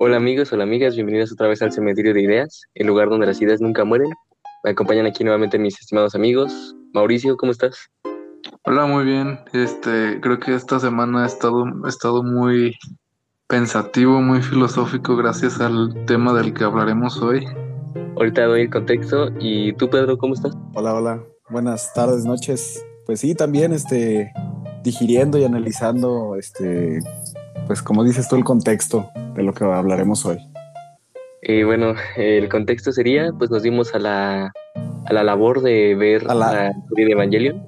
Hola amigos, hola amigas, bienvenidos otra vez al Cementerio de Ideas, el lugar donde las ideas nunca mueren. Me acompañan aquí nuevamente mis estimados amigos. Mauricio, ¿cómo estás? Hola, muy bien. Este, creo que esta semana he estado, he estado muy pensativo, muy filosófico gracias al tema del que hablaremos hoy. Ahorita doy el contexto. ¿Y tú, Pedro, cómo estás? Hola, hola. Buenas tardes, noches. Pues sí, también este, digiriendo y analizando, este, pues como dices tú, el contexto de lo que hablaremos hoy. Y bueno, el contexto sería, pues nos dimos a la, a la labor de ver la... serie de Evangelion.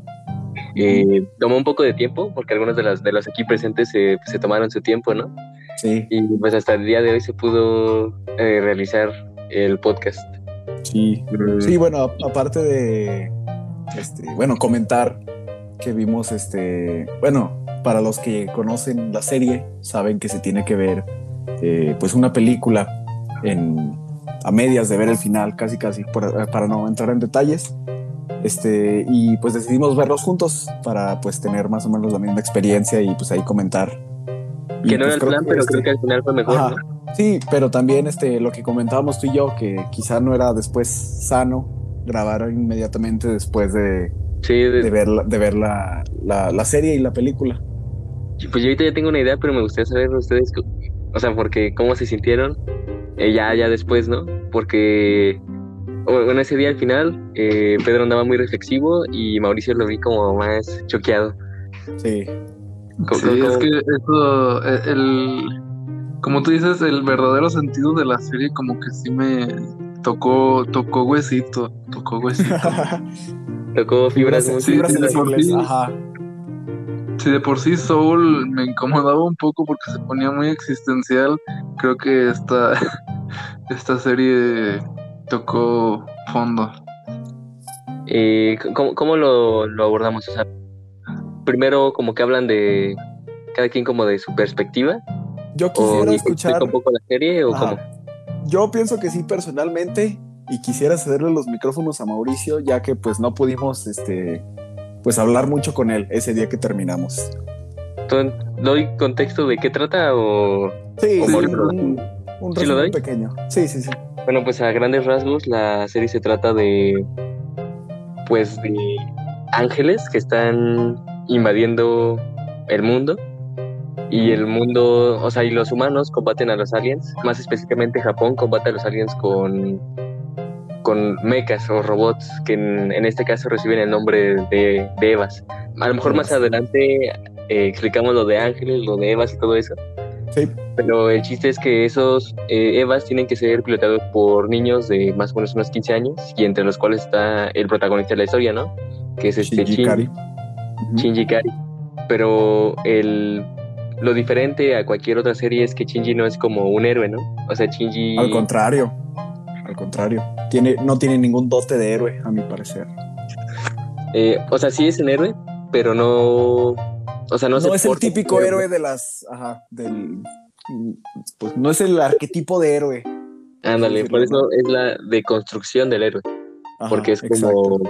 Eh, tomó un poco de tiempo, porque algunos de, las, de los aquí presentes se, se tomaron su tiempo, ¿no? Sí. Y pues hasta el día de hoy se pudo eh, realizar el podcast. Sí, mm. sí, bueno, aparte de, este, bueno, comentar que vimos, este, bueno, para los que conocen la serie, saben que se tiene que ver, eh, pues, una película en, a medias de ver el final, casi, casi, para no entrar en detalles. Este, y pues decidimos verlos juntos para pues tener más o menos la misma experiencia y pues ahí comentar. Que no era el plan, pero creo que al final fue mejor. Sí, pero también este, lo que comentábamos tú y yo, que quizá no era después sano grabar inmediatamente después de, de, ver, de ver la, la, serie y la película. Pues yo ahorita ya tengo una idea, pero me gustaría saber ustedes, o sea, porque cómo se sintieron eh, ya, ya después, ¿no? Porque bueno, ese día al final, eh, Pedro andaba muy reflexivo y Mauricio lo vi como más choqueado. Sí. sí, es que eso, e, el, como tú dices, el verdadero sentido de la serie como que sí me tocó, tocó huesito, tocó huesito. tocó fibras, fibras, Ajá. Si de por sí Soul me incomodaba un poco porque se ponía muy existencial, creo que esta, esta serie tocó fondo. Eh, ¿Cómo, lo, abordamos? O sea, primero como que hablan de cada quien como de su perspectiva. Yo quisiera escuchar un poco la serie o cómo. Yo pienso que sí personalmente y quisiera cederle los micrófonos a Mauricio ya que pues no pudimos este pues hablar mucho con él ese día que terminamos. ¿Doy contexto de qué trata o...? Sí, un, un pequeño. Sí, sí, sí. Bueno, pues a grandes rasgos la serie se trata de, pues, de ángeles que están invadiendo el mundo y el mundo, o sea, y los humanos combaten a los aliens, más específicamente Japón combate a los aliens con con mechas o robots que en, este caso reciben el nombre de, de Evas. A lo mejor más adelante eh, explicamos lo de ángeles, lo de Evas y todo eso. Sí. Pero el chiste es que esos eh, EVAs tienen que ser pilotados por niños de más o menos unos 15 años y entre los cuales está el protagonista de la historia, ¿no? Que es este Shinji Kari. Shinji Kari. Pero el, lo diferente a cualquier otra serie es que Shinji no es como un héroe, ¿no? O sea, Shinji... Al contrario, al contrario. Tiene, no tiene ningún dote de héroe, a mi parecer. Eh, o sea, sí es un héroe, pero no... O sea, no, no es el típico héroe de las... Ajá, del pues no es el arquetipo de héroe. Ándale, por eso es la deconstrucción del héroe. porque es como.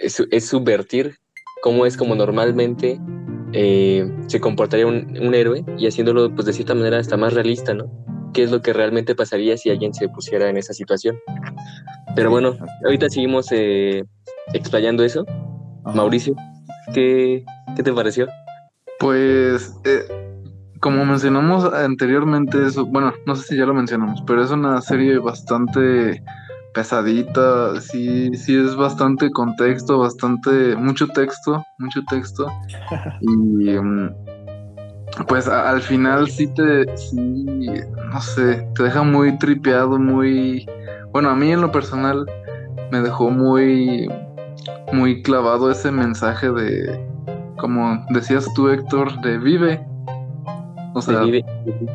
Es, subvertir cómo es como normalmente eh, se comportaría un, héroe y haciéndolo, pues de cierta manera, hasta más realista, ¿no? ¿Qué es lo que realmente pasaría si alguien se pusiera en esa situación? Pero bueno, ahorita seguimos eh, explayando eso. Mauricio, ¿qué, ¿qué, te pareció? Pues eh, como mencionamos anteriormente, eso, bueno, no sé si ya lo mencionamos, pero es una serie bastante pesadita, sí, sí es bastante contexto, bastante, mucho texto, mucho texto. Y mm, pues al final sí te, sí, no sé, te deja muy tripeado, muy, bueno, a mí en lo personal me dejó muy, muy clavado ese mensaje de, como decías tú Héctor, de vive, o sea,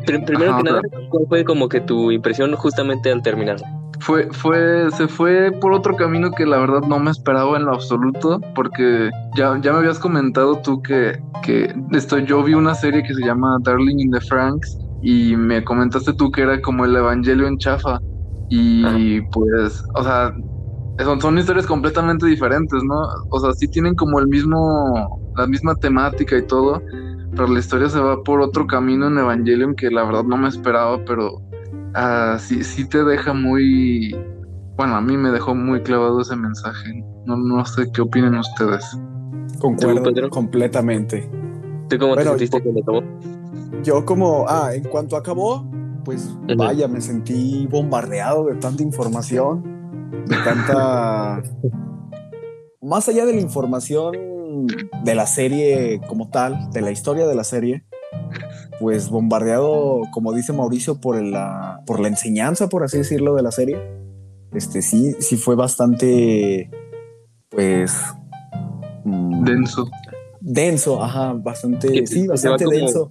primero que nada, ¿cuál fue como que tu impresión justamente al terminar? Fue, fue, se fue por otro camino que la verdad no me esperaba en lo absoluto, porque ya, ya me habías comentado tú que, que esto, yo vi una serie que se llama Darling in the Franks y me comentaste tú que era como el Evangelio en chafa. Y pues, o sea, son, son historias completamente diferentes, ¿no? O sea, sí tienen como el mismo, la misma temática y todo, pero la historia se va por otro camino en Evangelion que la verdad no me esperaba, pero uh, sí, sí te deja muy, bueno, a mí me dejó muy clavado ese mensaje. No, no sé qué opinen ustedes. Concuerdo completamente. ¿Tú cómo te sentiste cuando acabó? Yo como, ah, en cuanto acabó, pues vaya, me sentí bombardeado de tanta información, de tanta... Más allá de la información de la serie como tal, de la historia de la serie, pues bombardeado, como dice Mauricio, por la, por la enseñanza, por así decirlo, de la serie. Este sí, sí fue bastante, pues... Mm, denso. Denso, ajá, bastante, sí, bastante denso.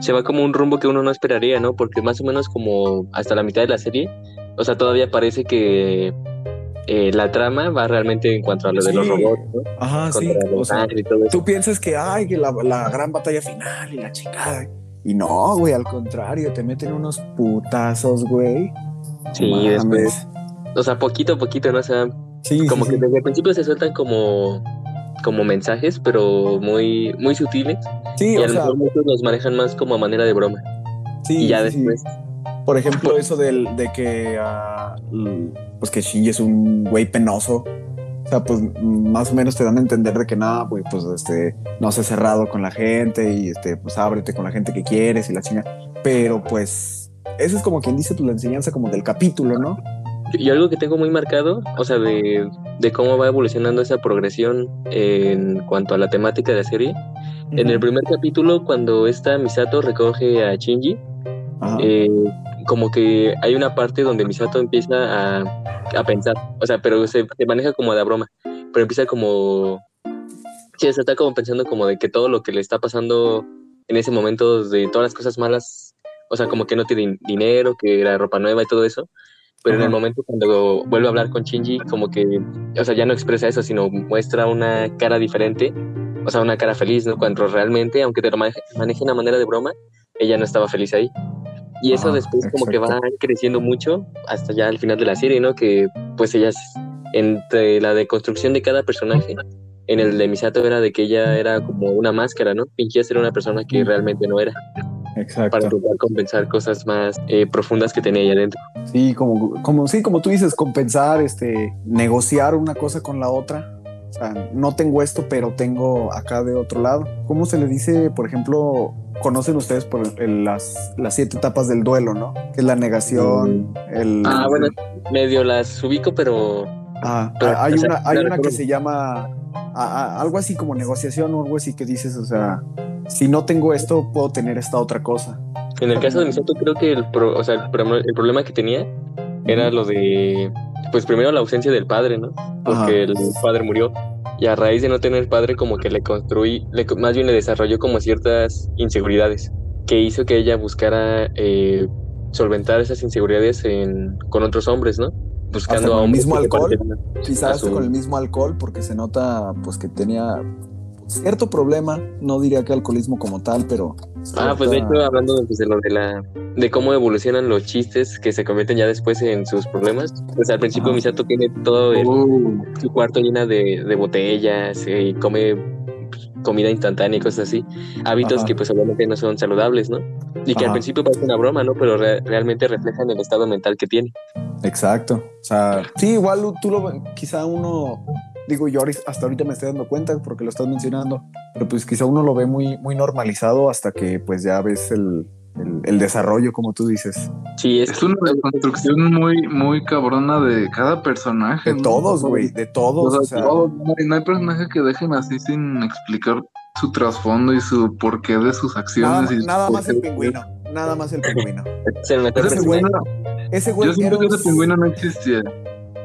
se va como un rumbo que uno no esperaría, ¿no? Porque más o menos como hasta la mitad de la serie, o sea, todavía parece que eh, la trama va realmente en cuanto a lo de los robots, ¿no? Ajá, sí. O sea, tú piensas que, ay, que la, gran batalla final y la chingada. Y no, güey, al contrario, te meten unos putazos, güey. Sí, después. O sea, poquito a poquito, ¿no? O sea, como que desde el principio se sueltan como, como mensajes, pero muy, muy sutiles. Sí, y a lo mejor muchos los manejan más como a manera de broma. Sí. Y ya después. Por ejemplo, eso del, de que. Uh, pues que Shinji es un güey penoso. O sea, pues más o menos te dan a entender de que nada, pues, pues este, no sé cerrado con la gente y este, pues ábrete con la gente que quieres y la chinga. Pero pues eso es como quien dice tu la enseñanza como del capítulo, ¿no? Y algo que tengo muy marcado, o sea, de, de cómo va evolucionando esa progresión en cuanto a la temática de la serie. En el primer capítulo, cuando esta Misato recoge a Shinji, eh, como que hay una parte donde Misato empieza a, a pensar, o sea, pero se, maneja como de broma, pero empieza como, sí, se está como pensando como de que todo lo que le está pasando en ese momento, de todas las cosas malas, o sea, como que no tiene dinero, que la ropa nueva y todo eso, pero en el momento cuando vuelve a hablar con Shinji, como que, o sea, ya no expresa eso, sino muestra una cara diferente, o sea, una cara feliz, ¿no? Cuando realmente, aunque te lo maneje, maneje una manera de broma, ella no estaba feliz ahí. Y eso después como que va creciendo mucho hasta ya al final de la serie, ¿no? Que pues ellas, entre la deconstrucción de cada personaje, en el de Misato era de que ella era como una máscara, ¿no? Fingía ser una persona que realmente no era. Exacto. Para intentar compensar cosas más eh, profundas que tenía ella dentro. Sí, como, como, sí, como tú dices, compensar, este, negociar una cosa con la otra. O sea, no tengo esto, pero tengo acá de otro lado. ¿Cómo se le dice, por ejemplo, conocen ustedes por las, las siete etapas del duelo, ¿no? Que es la negación, el... Ah, bueno, medio las ubico, pero... Ah, hay, una, hay una que se llama algo así como negociación o algo así que dices, o sea, si no tengo esto, puedo tener esta otra cosa. En el caso de Misato, creo que el, o sea, el, problema que tenía era lo de, pues primero la ausencia del padre, ¿no? Porque el padre murió y a raíz de no tener padre como que le construí, más bien le desarrolló como ciertas inseguridades que hizo que ella buscara eh, solventar esas inseguridades con otros hombres, ¿no? Buscando a un mismo alcohol, quizás con el mismo alcohol porque se nota pues que tenía cierto problema, no diría que alcoholismo como tal, pero... Ah, pues de hecho, hablando pues, de, lo de la de cómo evolucionan los chistes que se convierten ya después en sus problemas, pues al principio Misato tiene todo uh. su cuarto llena de, de botellas y come pues, comida instantánea y cosas así, hábitos que pues obviamente no son saludables, ¿no? Y que al principio parece una broma, ¿no? Pero realmente reflejan el estado mental que tiene. Exacto. O sea, sí, igual tú lo quizá uno digo, yo hasta ahorita me estoy dando cuenta porque lo estás mencionando, pero pues quizá uno lo ve muy, muy normalizado hasta que pues ya ves el, el, desarrollo, como tú dices. Sí, es, una construcción muy, muy cabrona de cada personaje. De todos, güey, de todos. no, hay, personaje que dejen así sin explicar su trasfondo y su porqué de sus acciones. Nada, más el pingüino, nada más el pingüino. ese güey, ese güey Yo siento que ese pingüino no existía.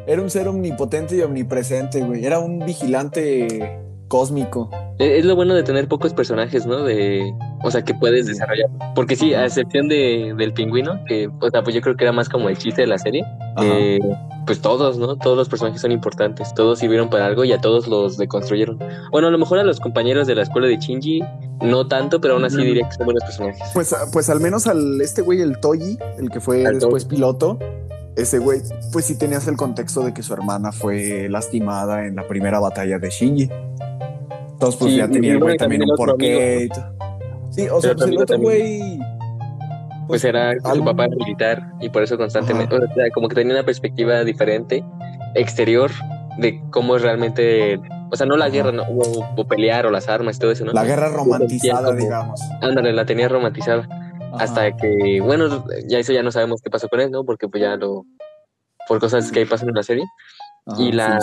Era un ser omnipotente y omnipresente, güey. Era un vigilante cósmico. E, es lo bueno de tener pocos personajes, ¿no? De, o sea, que puedes desarrollar. Porque sí, a excepción de, del pingüino, que, o sea, pues yo creo que era más como el chiste de la serie. Eh, pues todos, ¿no? Todos los personajes son importantes. Todos sirvieron para algo y a todos los deconstruyeron. Bueno, a lo mejor a los compañeros de la escuela de Shinji, no tanto, pero aún así diría que son buenos personajes. Pues, pues al menos al este güey, el Toji, el que fue después piloto ese güey, pues sí tenías el contexto de que su hermana fue lastimada en la primera batalla de Shinji. Entonces, pues ya tenía el güey también un porqué. Sí, o sea, pues el otro güey. Pues era su algo- papá militar y por eso constantemente, o sea, como que tenía una perspectiva diferente, exterior, de cómo es realmente, o sea, no la Ajá. guerra, no, o, o pelear o las armas y todo eso, ¿no? La guerra romantizada, como- digamos. Ándale, la tenía romantizada. Ajá. Hasta que, bueno, ya eso ya no sabemos qué pasó con él, ¿no? Porque pues ya lo, por cosas que ahí pasan en la serie. Ajá, y la-.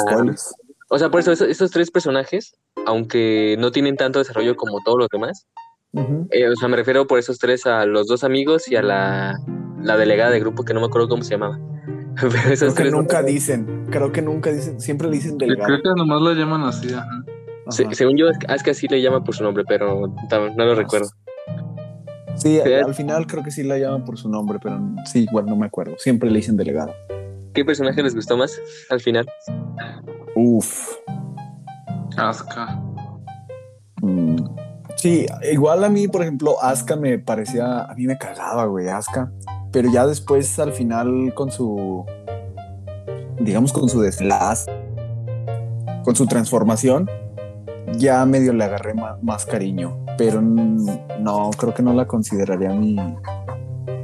O sea, por eso esos, esos tres personajes, aunque no tienen tanto desarrollo como todos los demás, Ujú. eh, o sea, me refiero por esos tres a los dos amigos y a la, la delegada de grupo que no me acuerdo cómo se llamaba. Pero esos Creo que tres nunca dicen, creo que nunca dicen, siempre le dicen delegado. Creo que nomás la llaman así, ajá. Se- según yo, Asuka sí le llama por su nombre, pero no lo recuerdo. Sí, al final creo que sí la llaman por su nombre, pero sí, igual no me acuerdo. Siempre le dicen delegado. ¿Qué personaje les gustó más al final? Uf. Asuka. Mm. Sí, igual a mí, por ejemplo, Asuka me parecía, a mí me cagaba, güey, Asuka. Pero ya después, al final, con su, digamos, con su deslaz, con su transformación, ya medio le agarré más, cariño. Pero no, creo que no la consideraría mi,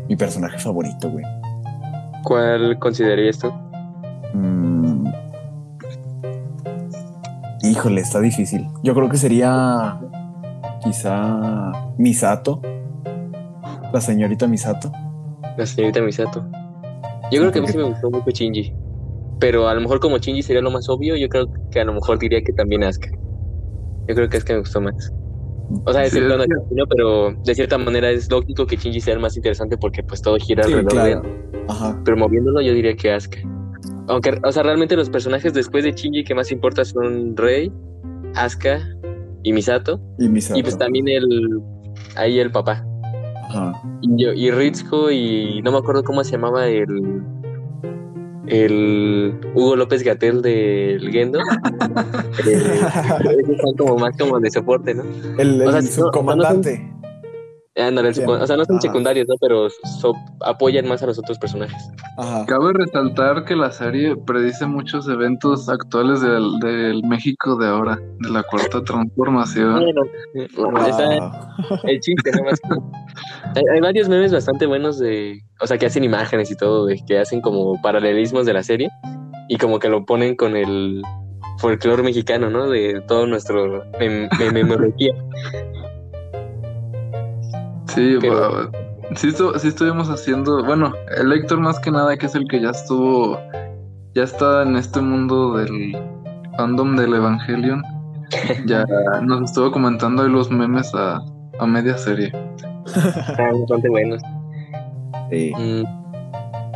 mi personaje favorito, güey. ¿Cuál considerarías tú? Mm. Híjole, está difícil. Yo creo que sería quizá Misato. La señorita Misato. La señorita Misato. Yo creo que a mí sí me gustó mucho Shinji. Pero a lo mejor como Shinji sería lo más obvio, yo creo que a lo mejor diría que también Asuka. Yo creo que Asuka me gustó más. O sea, Sí, es que- Shinji, ¿no? pero de cierta manera es lógico que Shinji sea el más interesante porque pues todo gira Sí, alrededor de él. Ajá. Pero moviéndolo yo diría que Asuka. Aunque, o sea, realmente los personajes después de Shinji que más importa son Rei, Asuka y Misato. Y Misato. Y pues también el... Ahí el papá. Ajá. Y, yo- y Ritsuko y no me acuerdo cómo se llamaba el el Hugo López Gatel del Gendo. Eh, como más como de soporte, ¿no? El, el O sea, si no- subcomandante. Ándale, o sea, no son Ajá. secundarios, ¿no? Pero so- apoyan más a los otros personajes. Ajá. Cabe resaltar que la serie predice muchos eventos actuales del, del México de ahora, de la cuarta transformación. Bueno, está el chiste, hay, hay varios memes bastante buenos de, o sea, que hacen imágenes y todo, de que hacen como paralelismos de la serie y como que lo ponen con el folclore mexicano, ¿no? De todo nuestro mem- mem- memología. Sí, Pero- sí, estu- sí estuvimos haciendo, bueno, el Héctor más que nada, que es el que ya estuvo, ya está en este mundo del fandom del Evangelion, ya nos estuvo comentando ahí los memes a, a media serie. Están bastante buenos. Sí. Mm,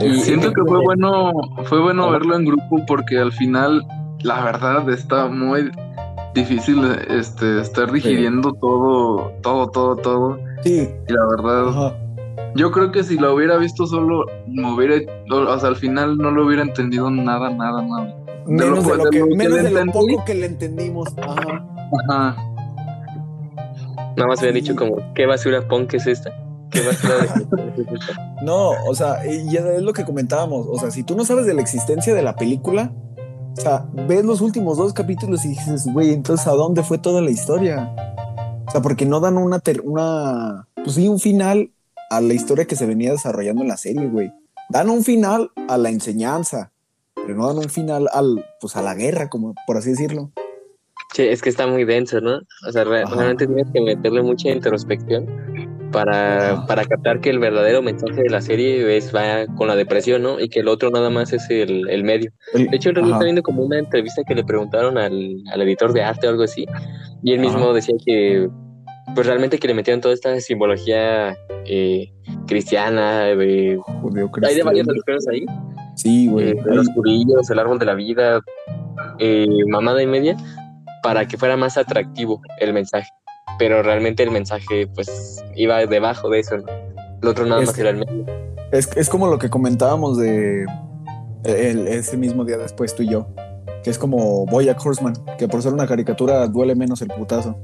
Sí, Siento que fue bueno, fue bueno verlo en grupo porque al final, la verdad, está muy difícil este estar digiriendo todo, todo, todo, todo. Sí. Y la verdad, Ajá. Yo creo que si lo hubiera visto solo, me hubiera, o sea, al final no lo hubiera entendido nada, nada, nada. Menos de de lo que, lo que menos le de lo entendí. poco que le entendimos. Ajá. Ajá. nada más habían Sí. dicho como, ¿qué basura punk es esta? ¿Qué basura de punk es esta? No, o sea, y es lo que comentábamos. O sea, si tú no sabes de la existencia de la película, o sea, ves los últimos dos capítulos y dices, güey, entonces ¿a dónde fue toda la historia? O sea, porque no dan una, ter- una, pues sí, un final a la historia que se venía desarrollando en la serie, güey. Dan un final a la enseñanza, pero no dan un final al, pues a la guerra, como por así decirlo. Sí, es que está muy denso, ¿no? O sea, re- Ajá. realmente tienes que meterle mucha introspección para, para captar que el verdadero mensaje de la serie es va con la depresión, ¿no? Y que el otro nada más es el, el medio. El- De hecho, el está viendo como una entrevista que le preguntaron al, al editor de arte o algo así, y él mismo Ajá. decía que, pues realmente que le metieron toda esta simbología eh, cristiana, hay de varias religiones ahí, Sí, güey. eh, los curillos, el árbol de la vida, eh, mamada y media, para que fuera más atractivo el mensaje. Pero realmente el mensaje, pues, iba debajo de eso. El otro nada Es más que- era el medio. Es, es como lo que comentábamos de el- ese mismo día después tú y yo, que es como Boya Horseman, que por ser una caricatura duele menos el putazo.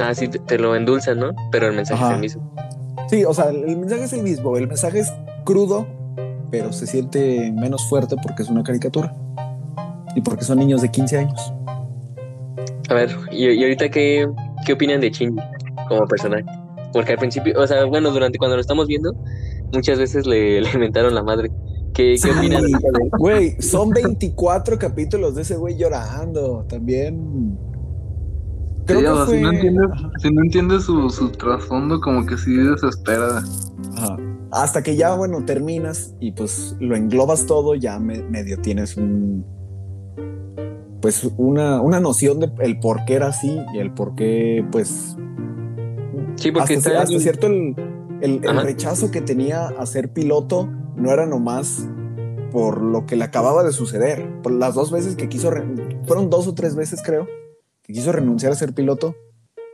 Ah, sí, te, te lo endulzan, ¿no? Pero el mensaje Ajá. es el mismo. Sí, o sea, el, el mensaje es el mismo, el mensaje es crudo, pero se siente menos fuerte porque es una caricatura y porque son niños de 15 años. A ver, ¿y, y ahorita qué, qué opinan de Shinji como personaje? Porque al principio, o sea, bueno, durante cuando lo estamos viendo, muchas veces le, le inventaron la madre. ¿Qué, qué opinan? Güey, son 24 capítulos de ese güey llorando. También. Creo que fue... si, no entiendes, si no entiendes su, su trasfondo, como que sí desespera. Ajá. Hasta que ya, bueno, terminas y pues lo englobas todo, ya medio tienes un. Pues una, una noción de el por qué era así y el por qué, pues. Sí, porque hasta, hasta cierto el, el, el rechazo que tenía a ser piloto no era nomás por lo que le acababa de suceder. Por las dos veces que quiso, fueron dos o tres veces creo, que quiso renunciar a ser piloto.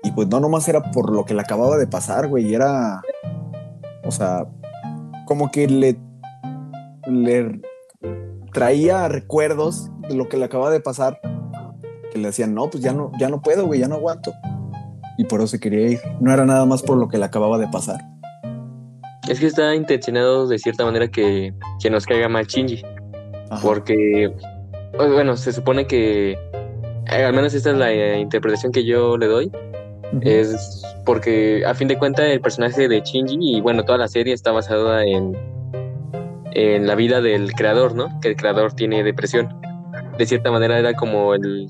Y pues no nomás era por lo que le acababa de pasar, güey. Era, o sea, como que le, le traía recuerdos de lo que le acababa de pasar. Que le decían, no, pues ya no, ya no puedo, güey, ya no aguanto. Y por eso se quería ir. No era nada más por lo que le acababa de pasar. Es que está intencionado de cierta manera que, que nos caiga mal Shinji. Porque, pues, bueno, se supone que, eh, al menos esta es la eh, interpretación que yo le doy, es porque a fin de cuentas el personaje de Shinji y bueno, toda la serie está basada en, en la vida del creador, ¿no? Que el creador tiene depresión. De cierta manera era como el...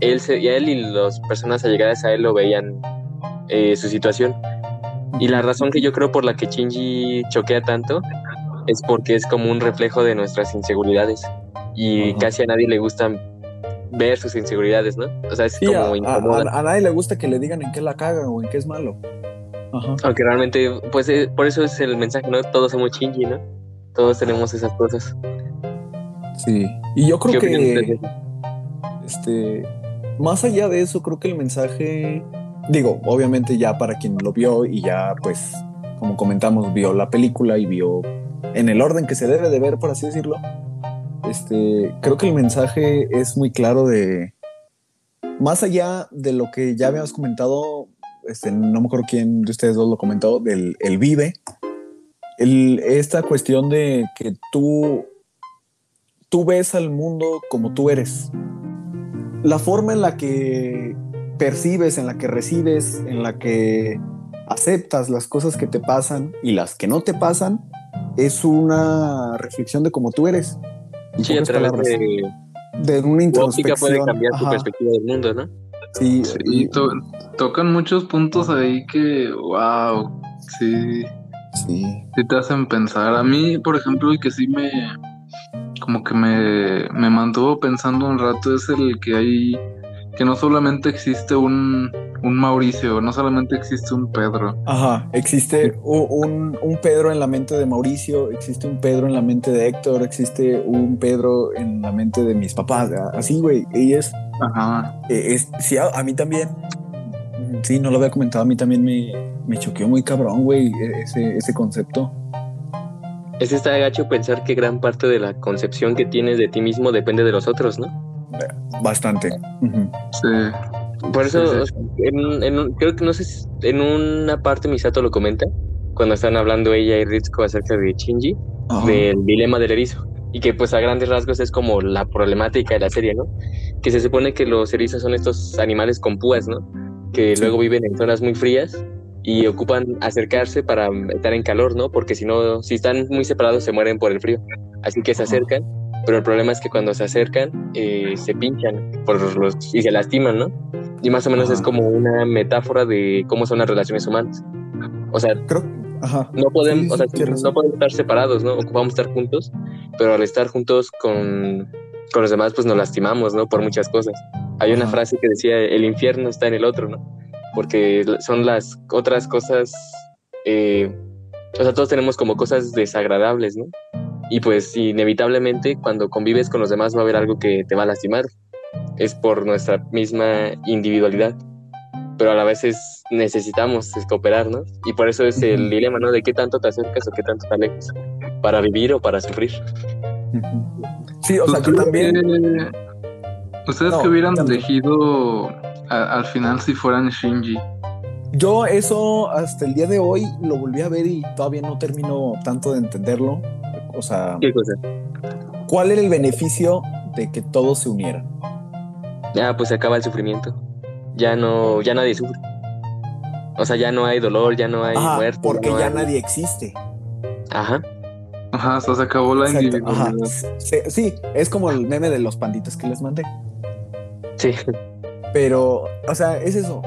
Él, se, y él y las personas allegadas a él lo veían eh, su situación y la razón que yo creo por la que Shinji choquea tanto es porque es como un reflejo de nuestras inseguridades. Y casi a nadie le gusta ver sus inseguridades, ¿no? O sea, es como a, a, nadie le gusta que le digan en qué la cagan o en qué es malo. Aunque realmente, pues eh, por eso es el mensaje, ¿no? Todos somos Shinji, ¿no? Todos tenemos esas cosas. Sí. Y yo creo que. Este. Más allá de eso, creo que el mensaje digo, obviamente ya para quien lo vio y ya pues, como comentamos, vio la película y vio en el orden que se debe de ver, por así decirlo, este, creo que el mensaje es muy claro de, más allá de lo que ya habíamos comentado, este, no me acuerdo quién de ustedes dos lo comentó, del el vive, el, esta cuestión de que tú, tú ves al mundo como tú eres. La forma en la que percibes, en la que recibes, en la que aceptas las cosas que te pasan y las que no te pasan, es una reflexión de cómo tú eres. Sí, a través de, de una introspección. puede cambiar tu perspectiva del mundo, ¿no? Sí, y tocan muchos puntos ahí que, wow, sí, sí. Sí te hacen pensar. A mí, por ejemplo, y que sí me, como que me, me mantuvo pensando un rato es el que hay que no solamente existe un, un Mauricio, no solamente existe un Pedro. Ajá, existe un, un, Pedro en la mente de Mauricio, existe un Pedro en la mente de Héctor, existe un Pedro en la mente de mis papás. Así, güey, y es... Ajá. E, es, sí, a, mí también, sí, no lo había comentado, a mí también me, me choqueó muy cabrón, güey, e, ese, ese concepto. Es está gacho pensar que gran parte de la concepción que tienes de ti mismo depende de los otros, ¿no? Bastante. Sí. Por eso, En, creo que no sé, en una parte Misato lo comenta, cuando están hablando ella y Ritsuko acerca de Shinji, del dilema del erizo. Y que pues a grandes rasgos es como la problemática de la serie, ¿no? Que se supone que los erizos son estos animales con púas, ¿no? Que luego viven en zonas muy frías y ocupan acercarse para estar en calor, ¿no? Porque si no, si están muy separados se mueren por el frío. Así que se acercan pero el problema es que cuando se acercan eh, se pinchan por los, y se lastiman, ¿no? Y más o menos es como una metáfora de cómo son las relaciones humanas. O sea, Creo, no podemos, o sea, no podemos estar separados, ¿no? Ocupamos estar juntos, pero al estar juntos con, con los demás, pues nos lastimamos, ¿no? Por muchas cosas. Hay una frase que decía, el infierno está en el otro, ¿no? Porque son las otras cosas, eh, o sea, todos tenemos como cosas desagradables, ¿no? Y pues inevitablemente cuando convives con los demás va a haber algo que te va a lastimar. Es por nuestra misma individualidad. Pero a la vez necesitamos cooperar, ¿no? Y por eso es el dilema, ¿no? De qué tanto te acercas o qué tanto te alejas. Para vivir o para sufrir. Sí, o sea, que también... ¿Ustedes que hubieran elegido al final si fueran Shinji? Yo eso hasta el día de hoy lo volví a ver y todavía no termino tanto de entenderlo. O sea, ¿cuál era el beneficio de que todos se unieran? Ya, pues se acaba el sufrimiento. Ya no, ya nadie sufre. O sea, ya no hay dolor, ya no hay Ajá, muerte. porque no ya hay- nadie existe. Ajá. Ajá, o sea, se acabó la Exacto, individualidad. ajá. Sí, sí, es como el meme de los panditos que les mandé. Sí. Pero, o sea, es eso.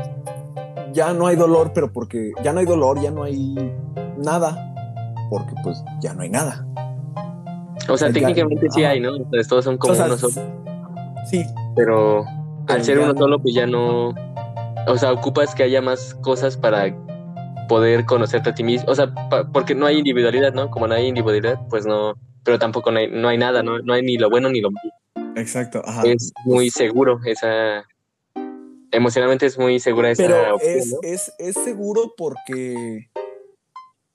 Ya no hay dolor, pero porque ya no hay dolor, ya no hay nada. Porque pues ya no hay nada. O sea, Ya- técnicamente sí ajá. hay, ¿no? Entonces todos son como O sea, uno solo. Sí, Pero al ser uno no. solo, pues ya no. O sea, ocupas que haya más cosas para poder conocerte a ti mismo. O sea, pa- porque no hay individualidad, ¿no? Como no hay individualidad, pues no. Pero tampoco no hay, no hay nada, ¿no? No hay ni lo bueno ni lo malo. exacto. Ajá. Es muy seguro esa. Emocionalmente es muy segura esa Pero opción, es, ¿no? es, es seguro porque.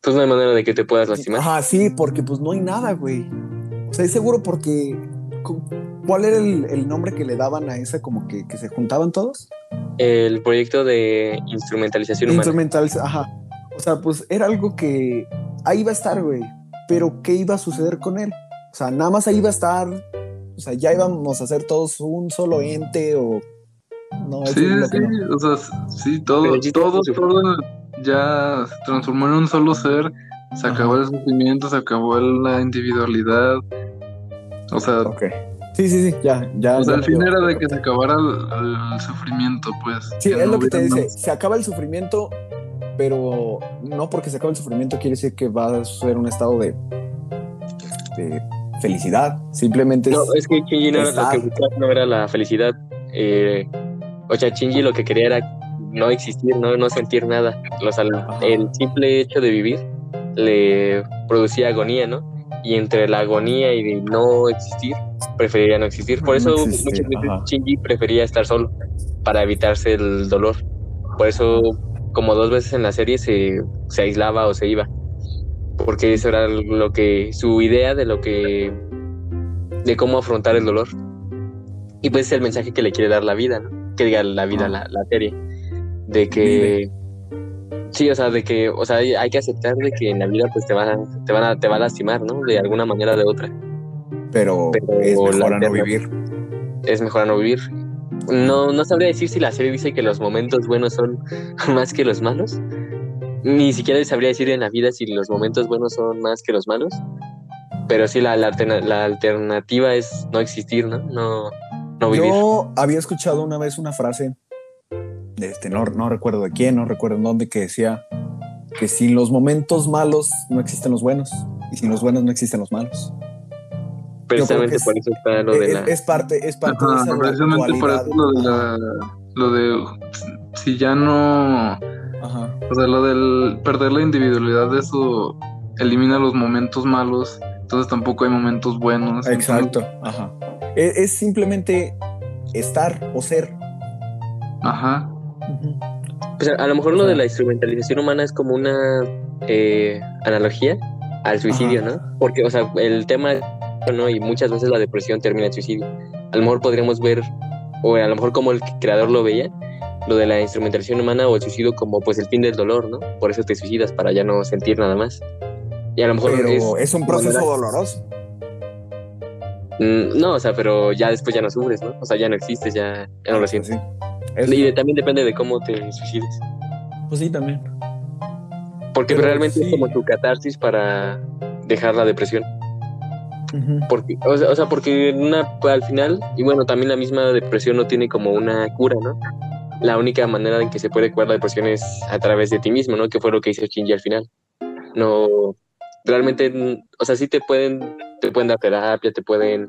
Pues no hay manera de que te puedas lastimar. Ajá, sí, porque pues no hay nada, güey. O sea, es seguro porque. cu- ¿Cuál era el, el nombre que le daban a esa como que, que se juntaban todos? El proyecto de instrumentalización humana. Instrumental, ajá. O sea, pues era algo que ahí iba a estar, güey. Pero ¿qué iba a suceder con él? O sea, nada más ahí iba a estar. O sea, ya íbamos a hacer todos un solo ente o. No, Sí, es lo sí, que no. o sea, sí, todo, todo, todo ya se transformó en un solo ser, se Ajá. acabó el sufrimiento, se acabó la individualidad. O sea, Ok. Sí, sí, sí, ya, ya. o sea me fin era de que se acabara el, el sufrimiento, pues. Sí, es no lo que te dice. Se acaba el sufrimiento, pero no porque se acabe el sufrimiento quiere decir que va a ser un estado de, de felicidad. Simplemente No, es. es que no era, lo que buscaba no era la felicidad. Eh, o sea, Shinji lo que quería era no existir, no, no sentir nada. O sea, el simple hecho de vivir le producía agonía, ¿no? Y entre la agonía y de no existir, preferiría no existir. Por No eso existir, muchas veces ajá. Shinji prefería estar solo para evitarse el dolor. Por eso, como dos veces en la serie, se, se aislaba o se iba. Porque eso era lo que, su idea de lo que, de cómo afrontar el dolor. Y pues es el mensaje que le quiere dar la vida, ¿no? Que diga la vida, Ah. la, la serie. De que, sí, o sea, de que, o sea, hay que aceptar de que en la vida pues te van a, te van a, te va a lastimar, ¿no? De alguna manera o de otra. Pero, pero es mejor a no vivir. Es mejor a no vivir. No, no sabría decir si la serie dice que los momentos buenos son más que los malos. Ni siquiera sabría decir en la vida si los momentos buenos son más que los malos. Pero sí, la, la, alterna- la alternativa es no existir, ¿no? No, no vivir. Yo había escuchado una vez una frase, de este, no, no recuerdo de quién, no recuerdo en dónde, que decía que sin los momentos malos no existen los buenos y sin los buenos no existen los malos. Precisamente por eso está lo de es, la... es parte, es parte Ajá, de esa precisamente por eso lo de la, lo de si ya no, Ajá. o sea, lo del perder la individualidad, eso elimina los momentos malos, entonces tampoco hay momentos buenos. Exacto, ajá. Es, es simplemente estar o ser. Ajá. Pues a, a lo mejor lo de la instrumentalización humana es como una eh, analogía al suicidio, Ajá. ¿no? Porque, o sea, el tema, ¿no? Y muchas veces la depresión termina en suicidio. A lo mejor podríamos ver, o a lo mejor como el creador lo veía, lo de la instrumentalización humana o el suicidio como pues el fin del dolor, ¿no? Por eso te suicidas, para ya no sentir nada más. Y a lo mejor Pero es... es, un proceso doloroso. Mm, no, o sea, pero ya después ya no sufres, ¿no? O sea, ya no existes, ya, ya no lo sientes. sí. Es- Y de- también depende de cómo te suicides. pues sí, también. Porque Pero realmente es como tu catarsis para dejar la depresión. Porque, o sea, o sea, porque una, al final, y bueno, también la misma depresión no tiene como una cura, ¿no? La única manera en que se puede curar la depresión es a través de ti mismo, ¿no? Que fue lo que hizo Shinji al final. No, realmente, o sea, sí te pueden, te pueden dar terapia, te pueden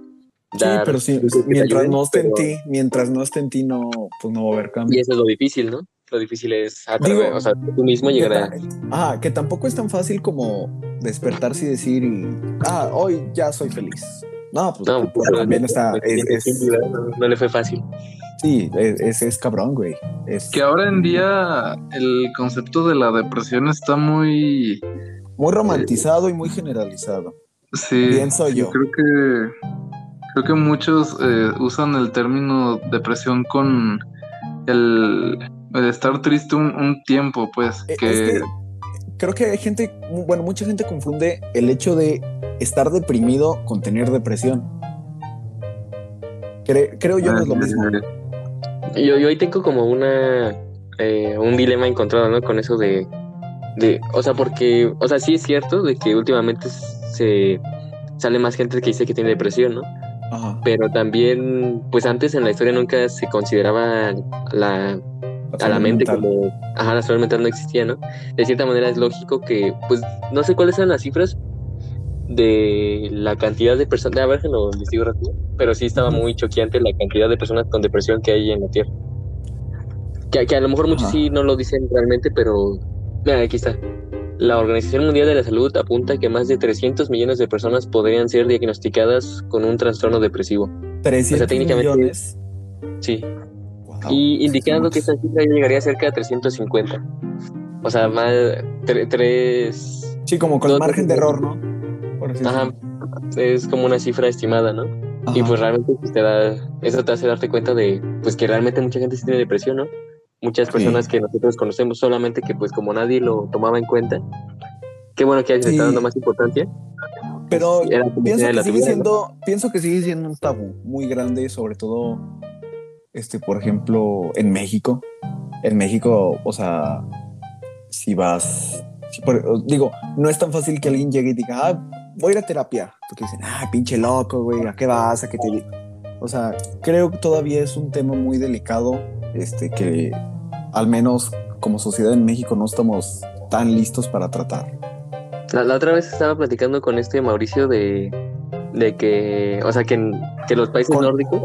Sí, dar... pero sí, recursos que te mientras ayuden, no esté en pero- ti, mientras no esté en ti, no, pues no va a haber cambio. Y eso es lo difícil, ¿no? Lo difícil es a Digo, o sea, tú mismo Que llegar a... Ajá, que tampoco es tan fácil como despertarse y decir, ah, hoy ya soy feliz. No, pues No, pues, también está, pues, es- es- no, no le fue fácil. sí, es, es, es cabrón, güey. Es Que ahora en día el concepto de la depresión está muy... muy romantizado y muy generalizado. Sí, Pienso yo. Creo que creo que muchos eh, usan el término depresión con el, el estar triste un, un tiempo, pues. Eh, que, es que creo que hay gente, bueno, mucha gente confunde el hecho de estar deprimido con tener depresión. Cre- creo yo no es lo mismo. eh, Yo, yo ahí tengo como una eh, un dilema encontrado, ¿no? Con eso de, de, o sea, porque, o sea, sí es cierto de que últimamente se sale más gente que dice que tiene depresión, ¿no? Ajá. Pero también, pues antes en la historia nunca se consideraba la, a la mente mental. como, ajá, la salud mental no existía, ¿no? De cierta manera es lógico que, pues, no sé cuáles eran las cifras de la cantidad de personas, a ver que lo investigo rápido, pero sí estaba muy choqueante la cantidad de personas con depresión que hay en la Tierra. Que, que a lo mejor muchos Ajá. sí no lo dicen realmente, pero, mira, aquí está. La Organización Mundial de la Salud apunta que más de 300 millones de personas podrían ser diagnosticadas con un trastorno depresivo. 300 técnicamente- millones. Sí, Wow, y indicando es que esta cifra llegaría cerca de 350. O sea, más tre- tres. Sí, como con dos margen de error, ¿no? Por Ajá, es como una cifra estimada, ¿no? Y pues realmente pues, te da, eso te hace darte cuenta de pues que realmente mucha gente sí tiene depresión, ¿no? Muchas Sí. personas que nosotros conocemos solamente que pues como nadie lo tomaba en cuenta. Qué bueno que está Sí. dando más importancia. Pero pienso que sigue siendo, pienso que sigue siendo un tabú muy grande, sobre todo, este, por ejemplo, en México. En México, o sea, si vas, si por- digo, no es tan fácil que alguien llegue y diga, ah, voy a ir a terapia, porque dicen, ah, pinche loco, güey, ¿a qué vas? ¿A qué te di-?" O sea, creo que todavía es un tema muy delicado, este, que al menos como sociedad en México no estamos tan listos para tratar. La, la otra vez estaba platicando con este Mauricio de, de que, o sea, que, que los países Con- nórdicos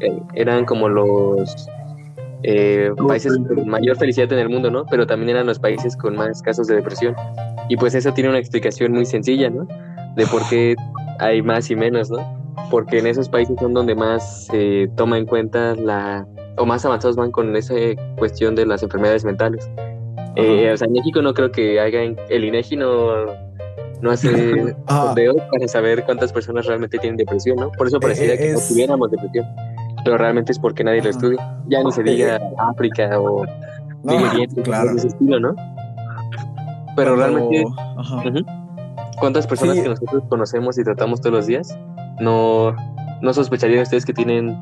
eh, eran como los eh, países con mayor felicidad en el mundo, ¿no? Pero también eran los países con más casos de depresión. Y pues eso tiene una explicación muy sencilla, ¿no? De por qué hay más y menos, ¿no? Porque en esos países son donde más se toma en cuenta la, o más avanzados van con esa cuestión de las enfermedades mentales. Eh, o sea, en México no creo que hagan, el INEGI no, no hace Ah. sondeos para saber cuántas personas realmente tienen depresión, ¿no? Por eso parecería Eh, que no es- tuviéramos depresión. Pero realmente es porque nadie lo estudia. Ya ni se Eh, diga África o No, Nigeria, claro. ese estilo, ¿no? Pero realmente, ajá. ¿cuántas personas Sí. que nosotros conocemos y tratamos todos los días no, no sospecharían ustedes que tienen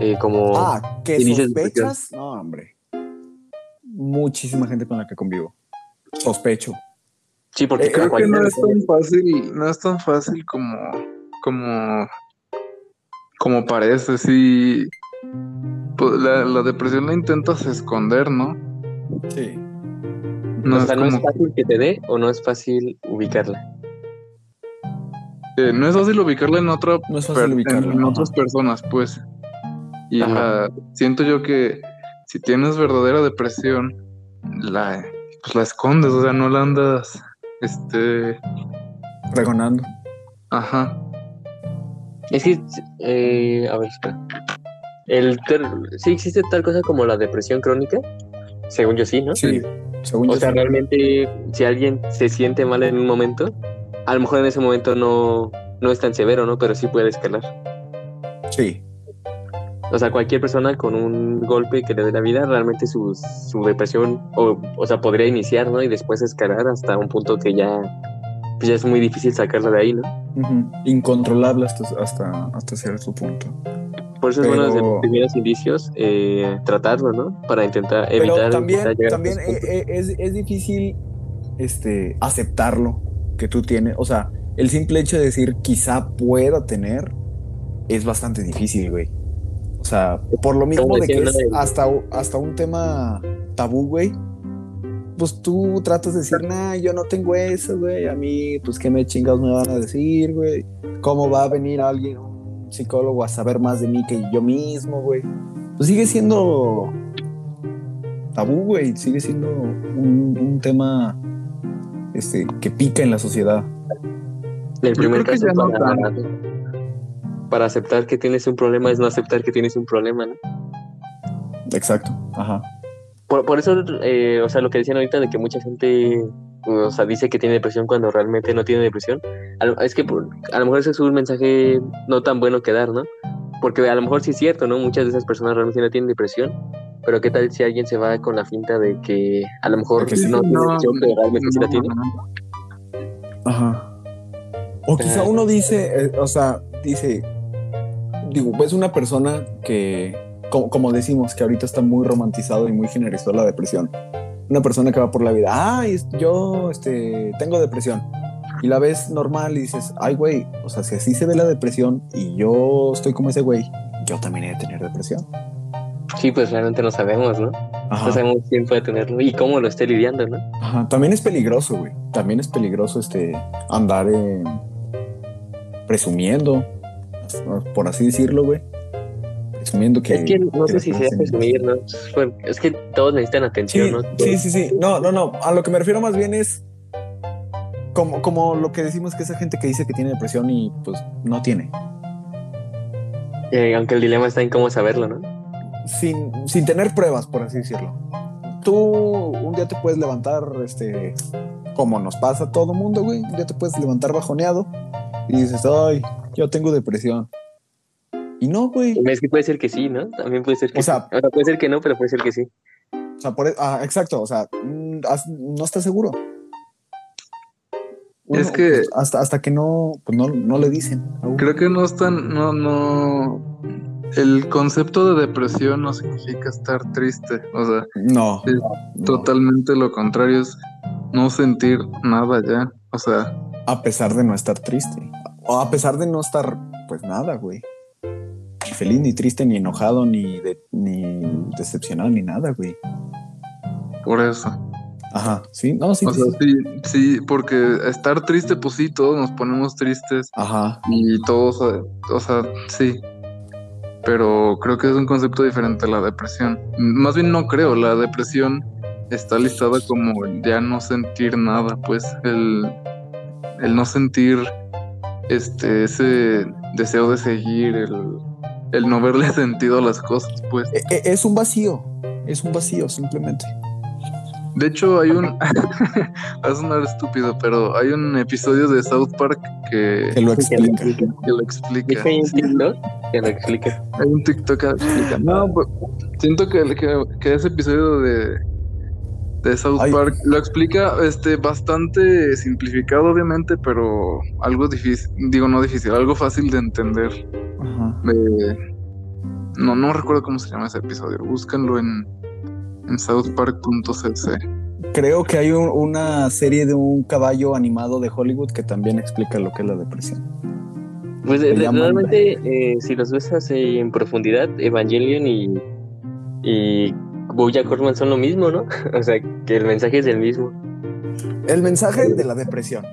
eh, como... Ah, ¿qué Y dices sospechas? No, hombre. Muchísima gente con la que convivo. Sospecho. sí, porque eh, cada Creo que no es tan fácil, no es tan fácil como, como, como parece, sí. Pues la, la depresión la intentas esconder, ¿no? Sí. No o es sea, no es como fácil que te dé o no es fácil ubicarla. que- no es fácil ubicarla en otra No es fácil per- ubicarla, en otras personas, pues. Y la- siento yo que si tienes verdadera depresión, la, pues la escondes, o sea, no la andas, este, Pregonando. ajá. Es que, eh, a ver, espera. El ter- sí existe tal cosa como la depresión crónica, según yo sí, ¿no? Sí. Según O yo. sea, sí. realmente, si alguien se siente mal en un momento, a lo mejor en ese momento no, no es tan severo, ¿no? Pero sí puede escalar. Sí. O sea, cualquier persona con un golpe que le dé la vida, realmente su, su depresión, o, o sea, podría iniciar, ¿no? Y después escalar hasta un punto que ya, pues ya es muy difícil sacarla de ahí, ¿no? Ujú. Incontrolable hasta, hasta, hasta cierto punto. Por eso es Pero- bueno desde los primeros indicios eh, tratarlo, ¿no? Para intentar Pero evitar. también, a también puntos. eh, eh, es, es difícil este, aceptarlo que tú tienes. O sea, el simple hecho de decir quizá pueda tener es bastante difícil, güey. O sea, por lo mismo de que es hasta, hasta un tema tabú, güey. Pues tú tratas de decir, nah, yo no tengo eso, güey. A mí, pues, ¿qué me chingados me van a decir, güey? ¿Cómo va a venir alguien, un psicólogo, a saber más de mí que yo mismo, güey? Pues sigue siendo tabú, güey. Sigue siendo un, un tema este, que pica en la sociedad. El Yo primer creo que caso ya no para aceptar que tienes un problema es no aceptar que tienes un problema, ¿no? Exacto. Ajá. Por, por eso, eh, o sea, lo que decían ahorita de que mucha gente, o sea, dice que tiene depresión cuando realmente no tiene depresión, es que por- a lo mejor ese es un mensaje no tan bueno que dar, ¿no? Porque a lo mejor sí es cierto, ¿no? Muchas de esas personas realmente no tienen depresión, pero ¿qué tal si alguien se va con la finta de que a lo mejor De que sí, no tiene depresión, pero realmente sí la tiene? Ajá. O quizá Ah. uno dice, eh, o sea, dice, digo, ves una persona que como, como, decimos, que ahorita está muy romantizado y muy generalizado la depresión. Una persona que va por la vida, ay, yo este, tengo depresión. Y la ves normal y dices, ay, güey, o sea, si así se ve la depresión y yo estoy como ese güey, yo también he de tener depresión. Sí, pues realmente no sabemos, ¿no? No sabemos quién puede tenerlo y cómo lo esté lidiando, ¿no? Ajá, también es peligroso, güey. También es peligroso este andar presumiendo, por así decirlo, güey. Presumiendo que. Es que no sé si sea presumir, ¿no? Es que todos necesitan atención, ¿no? Sí, sí, sí. No, no, no. A lo que me refiero más bien es como, como lo que decimos que esa gente que dice que tiene depresión y pues no tiene. Eh, aunque el dilema está en cómo saberlo, ¿no? Sin, sin tener pruebas, por así decirlo. Tú un día te puedes levantar, este, como nos pasa a todo mundo, güey. Un día te puedes levantar bajoneado y dices, ay, yo tengo depresión. Y no, güey. Es que puede ser que sí, ¿no? También puede ser que o sea, puede ser que no, pero puede ser que sí. O sea, por, e, ah, exacto, o sea, mm, no estás seguro. es que pues, hasta, hasta que no, pues no, no le dicen. Creo que no están, no, no. El concepto de depresión no significa estar triste. O sea, no. Es totalmente lo contrario, es no sentir nada ya. O sea. A pesar de no estar triste. O a pesar de no estar, pues nada, güey ni feliz, ni triste, ni enojado, ni, ni decepcionado, ni nada, güey. Por eso. Ajá, sí, no, sí. O sea, sí, sí, porque estar triste, pues sí, todos nos ponemos tristes. Ajá. Y todos, o sea, sí. Pero creo que es un concepto diferente a la depresión. Más bien no creo, la depresión está listada como ya no sentir nada, pues el, el no sentir este ese deseo de seguir, el, el no verle sentido a las cosas, pues. E, e, es un vacío, es un vacío simplemente. De hecho, hay un. va a sonar estúpido, pero hay un episodio de South Park que. Que lo explica. Que lo explica. Que lo explica. Hay un TikTok que lo explica. No, pues, siento que, que, ese episodio de. De South Park lo explica este bastante simplificado obviamente pero algo difícil digo no difícil algo fácil de entender no, no recuerdo cómo se llama ese episodio. Búscanlo en, en southpark.cc. Creo que hay una serie de un caballo animado de Hollywood que también explica lo que es la depresión. Pues realmente, eh, si los ves así en profundidad, Evangelion y, y Bojack Horseman son lo mismo, ¿no? o sea, que el mensaje es el mismo. El mensaje de la depresión.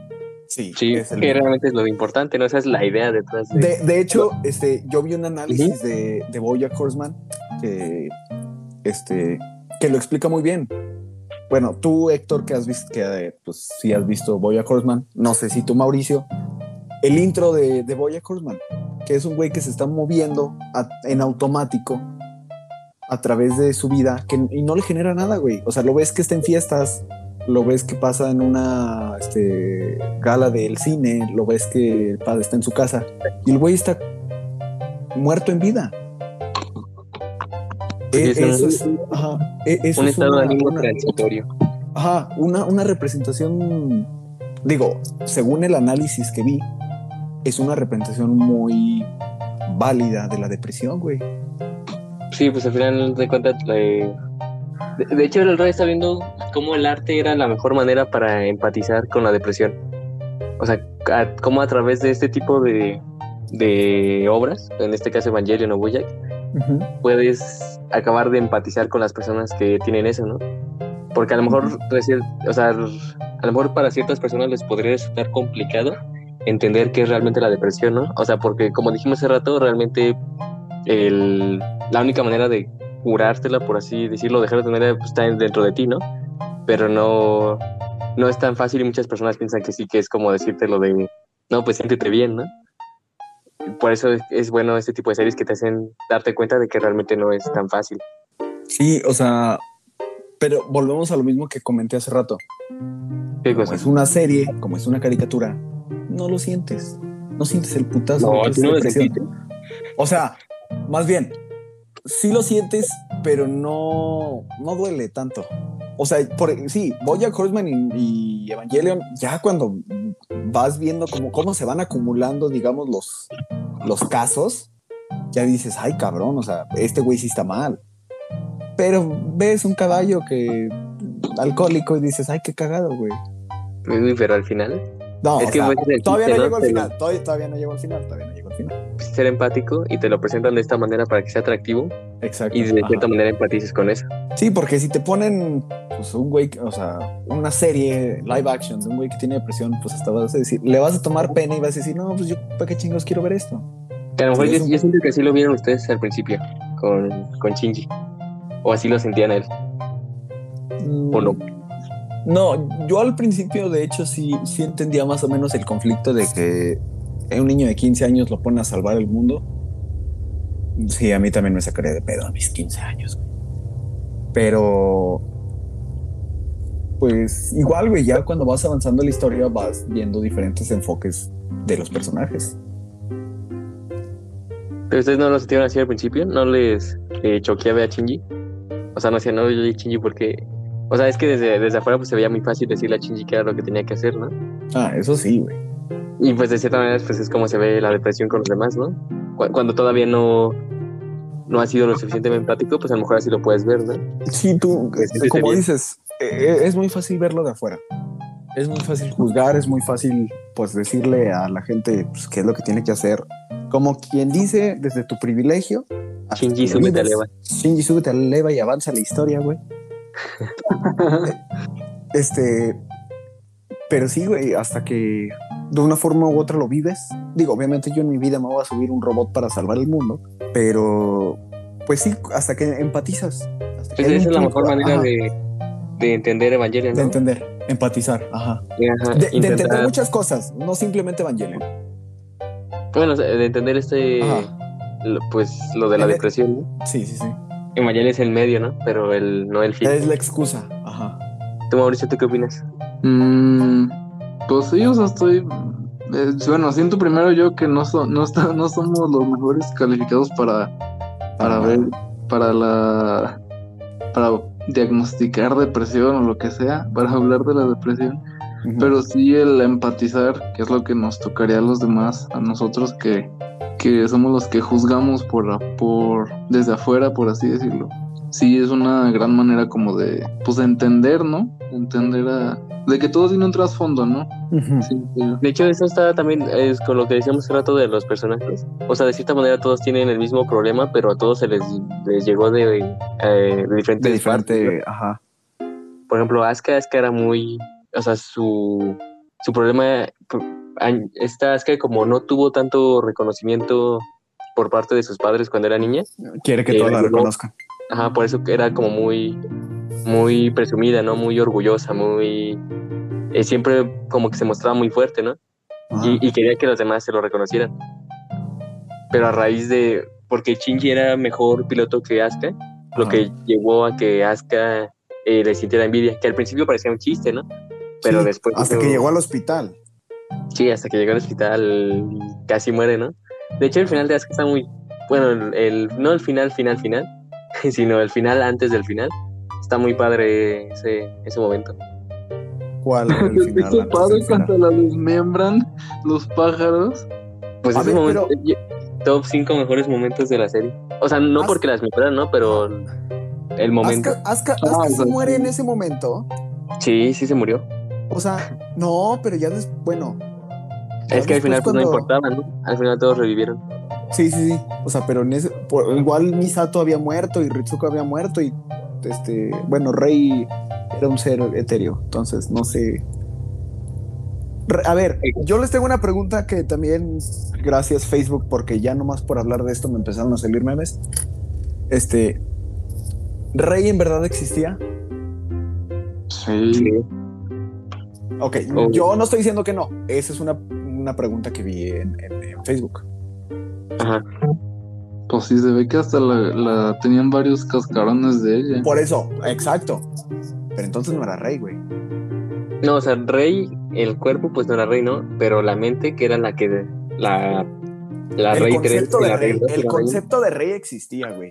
Sí, sí que realmente es lo importante, ¿no? Esa es la idea detrás de... De, hecho, este, yo vi un análisis de, de Bojack Horseman que, este, que lo explica muy bien. Bueno, tú, Héctor, que has visto, que pues sí has visto Bojack Horseman, no sé si tú, Mauricio, el intro de, de Bojack Horseman, que es un güey que se está moviendo en automático a través de su vida que, y no le genera nada, güey. O sea, lo ves que está en fiestas, lo ves que pasa en una este, gala del cine, lo ves que el padre está en su casa y el güey está muerto en vida. E, eso es, ajá, e, un estado de ánimo transitorio. Ajá, una, una representación, digo, según el análisis que vi, es una representación muy válida de la depresión, güey. Sí, pues al final de cuentas, de, hecho, el rey está viendo cómo el arte era la mejor manera para empatizar con la depresión. O sea, cómo a través de este tipo de, de obras, en este caso Evangelion o Bojack, puedes acabar de empatizar con las personas que tienen eso, ¿no? Porque a lo mejor, o sea, a lo mejor para ciertas personas les podría resultar complicado entender qué es realmente la depresión, ¿no? O sea, porque como dijimos hace rato, realmente el, la única manera de curártela, por así decirlo, dejar de tener pues, está dentro de ti, ¿no? Pero no, no es tan fácil y muchas personas piensan que sí, que es como decirte lo de, no, pues siéntete bien, ¿no? Por eso es, bueno este tipo de series que te hacen darte cuenta de que realmente no es tan fácil. Sí, o sea, pero volvemos a lo mismo que comenté hace rato. ¿Qué como es una serie, como es una caricatura, no lo sientes. No sientes el putazo. No, no lo O sea, más bien, sí lo sientes, pero no, no duele tanto. O sea, por, sí, Bojack Horseman y, Evangelion, ya cuando vas viendo cómo, cómo se van acumulando, digamos, los, los casos, ya dices, ay cabrón, o sea, este güey sí está mal. Pero ves un caballo que alcohólico y dices, ay, qué cagado, güey. Pero al final. No, Es que sea, todavía no llegó al final, todavía, todavía no llegó al final, todavía no llegó al final. Ser empático y te lo presentan de esta manera para que sea atractivo Exacto. y de ajá. cierta manera empatices con eso. Sí, porque si te ponen pues, un güey, o sea, una serie live action de un güey que tiene depresión, pues hasta vas a decir, le vas a tomar pena y vas a decir, no, pues yo, ¿para qué chingos quiero ver esto? Que a lo mejor Sí, yo, eso- yo siento que así lo vieron ustedes al principio con, con Shinji. O así lo sentían él. ¿O no? Mm, No, yo al principio, de hecho, sí, sí entendía más o menos el conflicto de que un niño de 15 años lo pone a salvar el mundo. Sí, a mí también me sacaría de pedo a mis 15 años. güey. Pero, pues igual, güey, ya cuando vas avanzando la historia vas viendo diferentes enfoques de los personajes. Pero ustedes no lo sintieron así al principio, no les eh, choqueaba a Shinji. O sea, no decían, no, yo soy Shinji porque. O sea, es que desde, desde afuera pues se veía muy fácil decirle a Shinji que era lo que tenía que hacer, ¿no? Ah, eso sí, güey. Y pues de cierta manera pues es como se ve la depresión con los demás, ¿no? Cu- Cuando todavía no, no ha sido lo suficientemente empático, pues a lo mejor así lo puedes ver, ¿no? Sí, tú, Pues, como dices, eh, es muy fácil verlo de afuera. Es muy fácil juzgar, es muy fácil, pues, decirle a la gente pues, qué es lo que tiene que hacer. Como quien dice, desde tu privilegio. Shinji, súbete a vives. leva. Shinji, súbete a la leva y avanza la historia, güey. Este. Pero sí, güey, hasta que de una forma u otra lo vives. Digo, obviamente yo en mi vida me voy a subir un robot para salvar el mundo, pero pues sí, hasta que empatizas. Hasta Pues esa es la mejor manera de, de entender Evangelion, de ¿no? entender, empatizar, ajá. Ajá, De, de entender muchas cosas, no simplemente Evangelion. Bueno, de entender este, Ajá. pues lo de la En- depresión, ¿no? Sí, sí, sí. Evangelion es el medio, ¿no? Pero el, no el fin. Es la excusa, ajá. Tú, Mauricio, ¿tú qué opinas? Mm, pues sí, o sea, estoy. eh, bueno, siento primero yo que no, so- no, está- no somos los mejores calificados para, para ver, para la. para diagnosticar depresión o lo que sea, para hablar de la depresión. Pero sí el empatizar, que es lo que nos tocaría a los demás, a nosotros que, que somos los que juzgamos por, por desde afuera, por así decirlo. Sí, es una gran manera como de, pues, de entender, ¿no? Entender a, de que todo tiene un trasfondo, ¿no? Sí. De hecho, eso está también es con lo que decíamos hace rato de los personajes. O sea, de cierta manera todos tienen el mismo problema, pero a todos se les, les llegó de, eh, de diferentes De partes, diferente, ajá. Por ejemplo, Asuka, Asuka era muy... O sea, su, su problema... Esta Asuka como no tuvo tanto reconocimiento por parte de sus padres cuando era niña, Quiere que Eh, todos la reconozcan. Ajá, por eso que era como muy, muy presumida, ¿no? Muy orgullosa, muy... eh, siempre como que se mostraba muy fuerte, ¿no? Y, y quería que los demás se lo reconocieran. Pero a raíz de... Porque Shinji era mejor piloto que Asuka, lo Ajá. que llevó a que Asuka eh, le sintiera envidia, que al principio parecía un chiste, ¿no? Pero Sí, después... Hasta que llegó al hospital. Sí, hasta que llegó al hospital casi muere, ¿no? De hecho, el final de Asuka está muy... Bueno, el, el- no el final, final, final, sino el final antes del final. Está muy padre ese, ese momento. ¿Cuál el final? Qué antes padre cuando la desmembran los pájaros. Pues A ese ver, momento, yo- top 5 mejores momentos de la serie. O sea, no porque las mejoran, ¿no? Pero el momento. Asuka- Ah, se muere en ese momento. Sí, sí se murió. O sea, no, pero ya después, bueno. Es que al final pues, no importaba, ¿no? Al final todos revivieron. Sí, sí, sí. O sea, pero en ese, por- igual Misato había muerto y Ritsuko había muerto y este, bueno, Rey era un ser etéreo, entonces no sé. A ver, yo les tengo una pregunta que también, gracias Facebook, porque ya nomás por hablar de esto me empezaron a salir memes. Este, ¿Rey en verdad existía? Sí. Ok, Oh. yo no estoy diciendo que no. Esa es una, una pregunta que vi en, en- en Facebook. Ajá. Pues sí, se ve que hasta la, la- tenían varios cascarones de ella. Por eso, exacto. Pero entonces no era Rey, güey. No, o sea, Rey, el cuerpo pues no era Rey, ¿no? Pero la mente, que era la que... La, la el Rey concepto, 3 y de la rey, Rey 2 el Rey. concepto de rey existía, güey.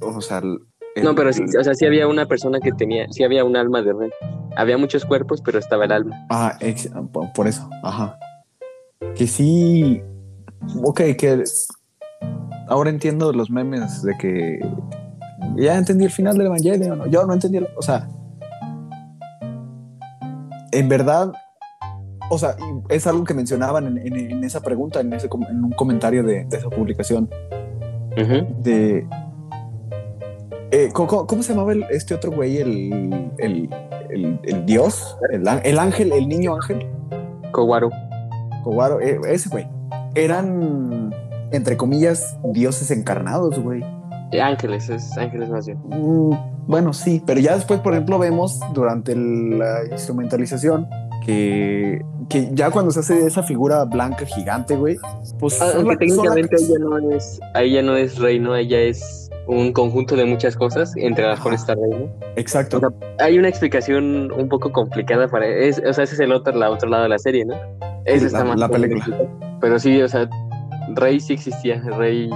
O sea, el- No, pero sí, o sea, sí había una persona que tenía... Sí había un alma de Rey. Había muchos cuerpos, pero estaba el alma. Ah, ex- por por eso, ajá. Que sí. Ok, que. ahora entiendo los memes de que ya entendí el final del Evangelio. ¿no? Yo no entendí, o sea, en verdad, o sea, es algo que mencionaban en, esa pregunta, en, ese, en un comentario de, esa publicación. De. Eh, ¿cómo, se llamaba este otro güey? El, el, dios, el, ángel, el niño ángel. Kowaru. Eh, ese güey. Eran, entre comillas, dioses encarnados, güey. Ángeles, es ángeles más bien. Mm, bueno, sí, pero ya después, por ejemplo, vemos durante la instrumentalización que, que ya cuando se hace esa figura blanca gigante, güey, pues. Ah, técnicamente ella no es, ella no es rey, ¿no? Ella es un conjunto de muchas cosas, entre las cuales está rey, Exacto. hay una explicación un poco complicada para. Es, o sea, ese es el otro, la otro lado de la serie, ¿no? Esa está más. La película. Pero sí, o sea, Rey sí existía. Rey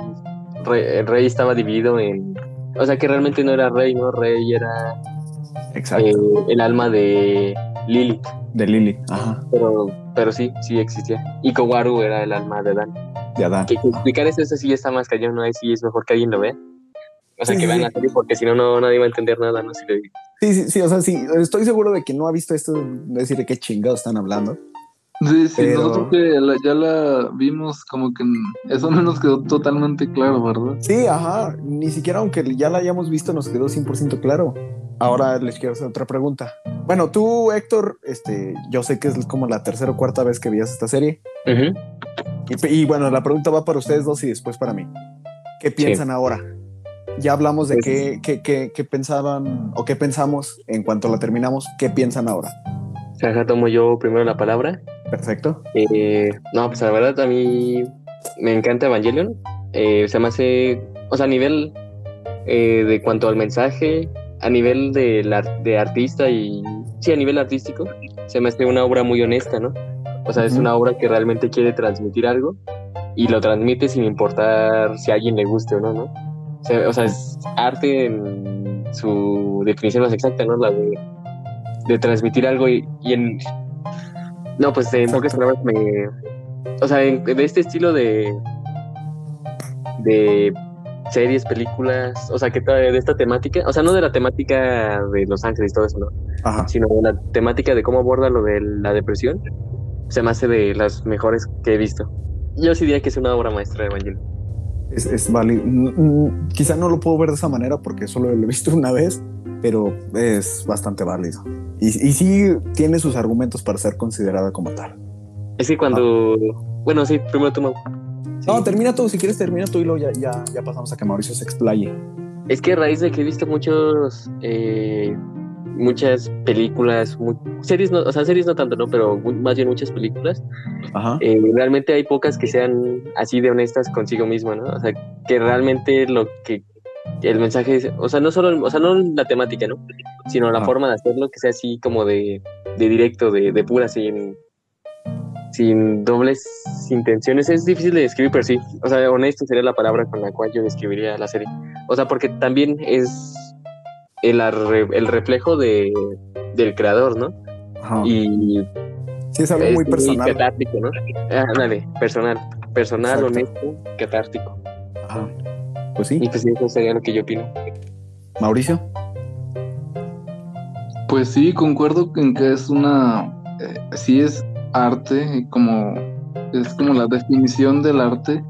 el rey estaba dividido en. O sea que realmente no era rey, ¿no? Rey era. Exacto. Eh, el alma de Lilith. De Lilith, ajá. Pero, pero sí, sí existía. Y Kowaru era el alma de Adán. De Adán. Que, explicar eso, eso sí está más cañón, ¿no? Ahí sí es mejor que alguien lo vea. O sea, que vean la serie porque si no, no, nadie va a entender nada, ¿no? Si Sí, sí, sí, o sea, sí, estoy seguro de que no ha visto esto, decir de qué chingados están hablando. Sí, sí, nosotros que ya la vimos, como que eso no nos quedó totalmente claro, ¿verdad? Sí, ajá, ni siquiera aunque ya la hayamos visto nos quedó 100% claro. Ahora les quiero hacer otra pregunta. Bueno, tú, Héctor, este, yo sé que es como la tercera o cuarta vez que vías esta serie. y, bueno, la pregunta va para ustedes dos y después para mí. ¿Qué piensan ahora? Ya hablamos de pues qué, qué, qué, qué pensaban o qué pensamos en cuanto la terminamos. ¿Qué piensan ahora? Acá tomo yo primero la palabra. Perfecto. Eh, no, pues la verdad a mí me encanta Evangelion. Eh, se me hace, o sea, a nivel eh, de cuanto al mensaje, a nivel de, la, de artista y, sí, a nivel artístico, se me hace una obra muy honesta, ¿no? O sea, es una obra que realmente quiere transmitir algo y lo transmite sin importar si a alguien le guste o no, ¿no? O sea, es arte en su definición más exacta, ¿no? La de de transmitir algo y, en... No, pues en pocas palabras me... O sea, de este estilo de... De series, películas, o sea, que de esta temática, o sea, no de la temática de Los Ángeles y todo eso, ¿no? Sino de la temática de cómo aborda lo de la depresión, se me hace de las mejores que he visto. Yo sí diría que es una obra maestra de Evangelio. Es, es válido. Quizá no lo puedo ver de esa manera porque solo lo he visto una vez, pero es bastante válido. Y, y sí tiene sus argumentos para ser considerada como tal. Es que cuando... Bueno, sí, primero tú, No, termina tú, si quieres termina tú y luego ya, ya, ya pasamos a que Mauricio se explaye. Es que a raíz de que he visto muchos... Eh, muchas películas, series, no, o sea, series no tanto, ¿no? Pero más bien muchas películas. Ajá. Eh, realmente hay pocas que sean así de honestas consigo mismo, ¿no? O sea, que realmente lo que el mensaje, o sea, no solo, o sea, no la temática, ¿no? Sino la forma de hacerlo, que sea así como de, de directo, de, de pura, sin, sin dobles intenciones. Es difícil de describir, pero sí, o sea, honesto sería la palabra con la cual yo describiría la serie. O sea, porque también es el, el reflejo de, del creador, ¿no? Y sí, es algo muy personal. Catártico, ¿no? Ah, dale, personal, personal, honesto, catártico. Pues sí. Y pues eso sería lo que yo opino. Mauricio. Pues sí, concuerdo en que es una, eh, sí es arte, como es como la definición del arte.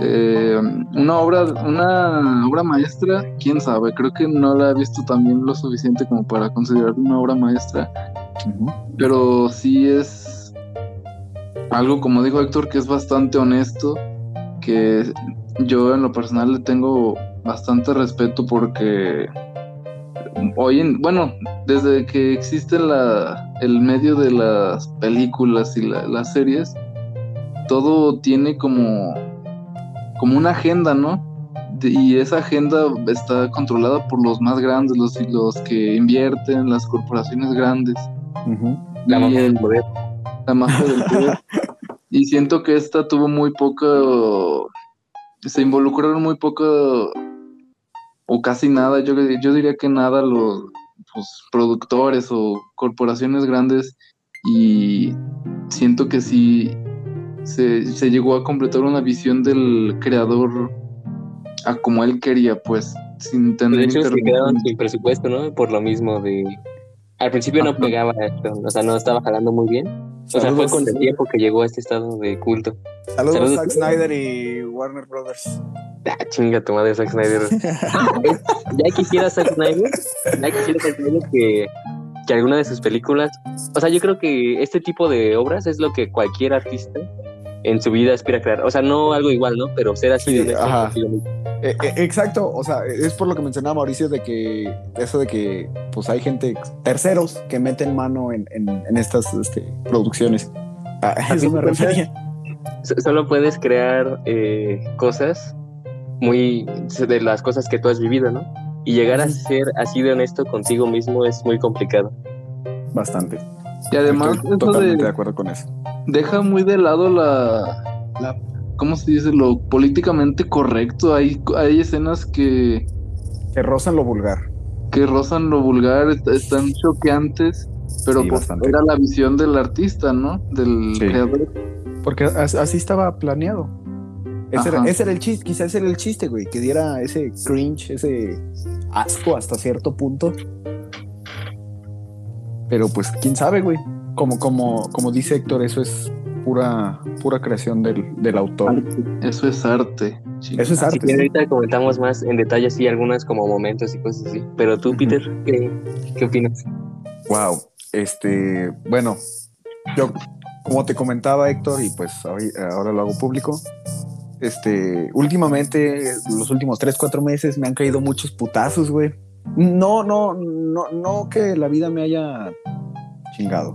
Eh, una obra, una obra maestra, quién sabe, creo que no la he visto también lo suficiente como para considerar una obra maestra. Pero sí es algo, como dijo Héctor, que es bastante honesto, que yo en lo personal le tengo bastante respeto porque hoy en, bueno, desde que existe la, el medio de las películas y las series, todo tiene como, como una agenda, ¿no? y esa agenda está controlada por los más grandes, los, los que invierten, las corporaciones grandes. La mafia del poder. La mafia del poder. y siento que esta tuvo muy poco se involucraron muy poco o casi nada, yo, yo diría que nada los pues, productores o corporaciones grandes y siento que sí se, llegó a completar una visión del creador a como él quería, pues, sin tener De hecho, se quedaron sin presupuesto, ¿no? Por lo mismo de... Al principio no pegaba esto, o sea, no estaba jalando muy bien. O sea, fue con el tiempo que llegó a este estado de culto. Saludos, Saludos. Zack Snyder y Warner Brothers. Ah, chinga tu madre, Zack Snyder. ya quisiera Zack Snyder, ya quisiera Zack Snyder que, que alguna de sus películas... O sea, yo creo que este tipo de obras es lo que cualquier artista en su vida aspira a crear. O sea, no algo igual, ¿no? Pero ser así Sí, de honesto ajá. consigo mismo. Eh, eh, exacto, o sea, es por lo que mencionaba Mauricio de que eso de que pues hay gente terceros que meten mano en, en- en estas este, producciones. A eso me refería. So- Solo puedes crear eh, cosas muy de las cosas que tú has vivido, ¿no? Y llegar a ser así de honesto contigo mismo es muy complicado. Bastante. Y además, Estoy eso totalmente de de, acuerdo con eso. Deja muy de lado la, la ¿cómo se dice? Lo políticamente correcto. Hay, hay escenas que, Que rozan lo vulgar. que rozan lo vulgar, est- están choqueantes, pero Sí, pues bastante. era la visión del artista, ¿no? Del Sí. creador. Porque as- así estaba planeado. Ese era, ese era el chiste, quizás ese era el chiste, güey, que diera ese cringe, ese asco hasta cierto punto. Pero pues, quién sabe, güey. Como, como, como dice Héctor, eso es pura, pura creación del, del autor. Eso es arte. Eso es Así arte. que sí. ahorita comentamos más en detalle así algunas como momentos y cosas así. Pero tú. Peter, ¿qué, qué opinas? Wow. Este, bueno, yo, como te comentaba Héctor, y pues ahora lo hago público, este, últimamente, los últimos tres, cuatro meses me han caído muchos putazos, güey. No, no, no, no que la vida me haya chingado,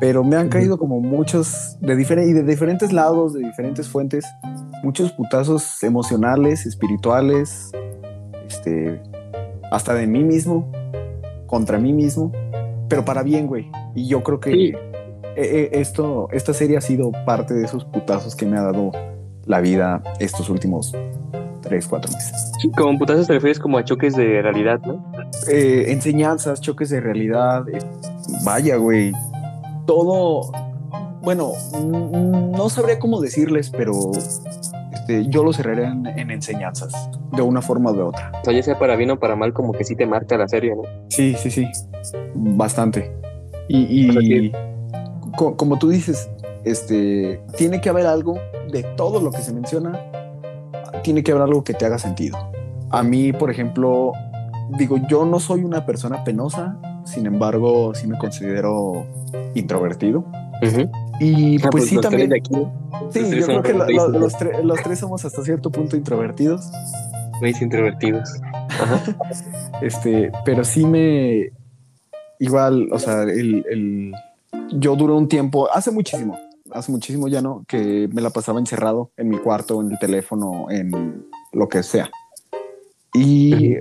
pero me han caído como muchos, de y de diferentes lados, de diferentes fuentes, muchos putazos emocionales, espirituales, este, hasta de mí mismo, contra mí mismo, pero para bien, güey. Y yo creo que Sí. eh, eh, esto, esta serie ha sido parte de esos putazos que me ha dado la vida estos últimos tres, cuatro meses. Sí, Como putazos te refieres como a choques de realidad, ¿no? Eh, enseñanzas, choques de realidad, eh, vaya, güey. Todo, bueno, no sabría cómo decirles, pero este, yo lo cerraría en, en enseñanzas, de una forma o de otra. O sea, ya sea para bien o para mal, como que sí te marca la serie, ¿no? Sí, sí, sí. Bastante. Y, y O sea, que- co- como tú dices, este, tiene que haber algo de todo lo que se menciona, tiene que haber algo que te haga sentido. A mí, por ejemplo, digo, yo no soy una persona penosa, sin embargo, sí me considero introvertido. Y Ah, pues, sí, los tres también. Sí, yo creo que lo- lo- introvertidos. los, tre- los tres somos hasta cierto punto introvertidos. Veis introvertidos. Este, pero sí me. Igual, o sea, el, el- yo duré un tiempo, hace muchísimo, hace muchísimo ya no, que me la pasaba encerrado en mi cuarto, en el teléfono, en lo que sea. Y,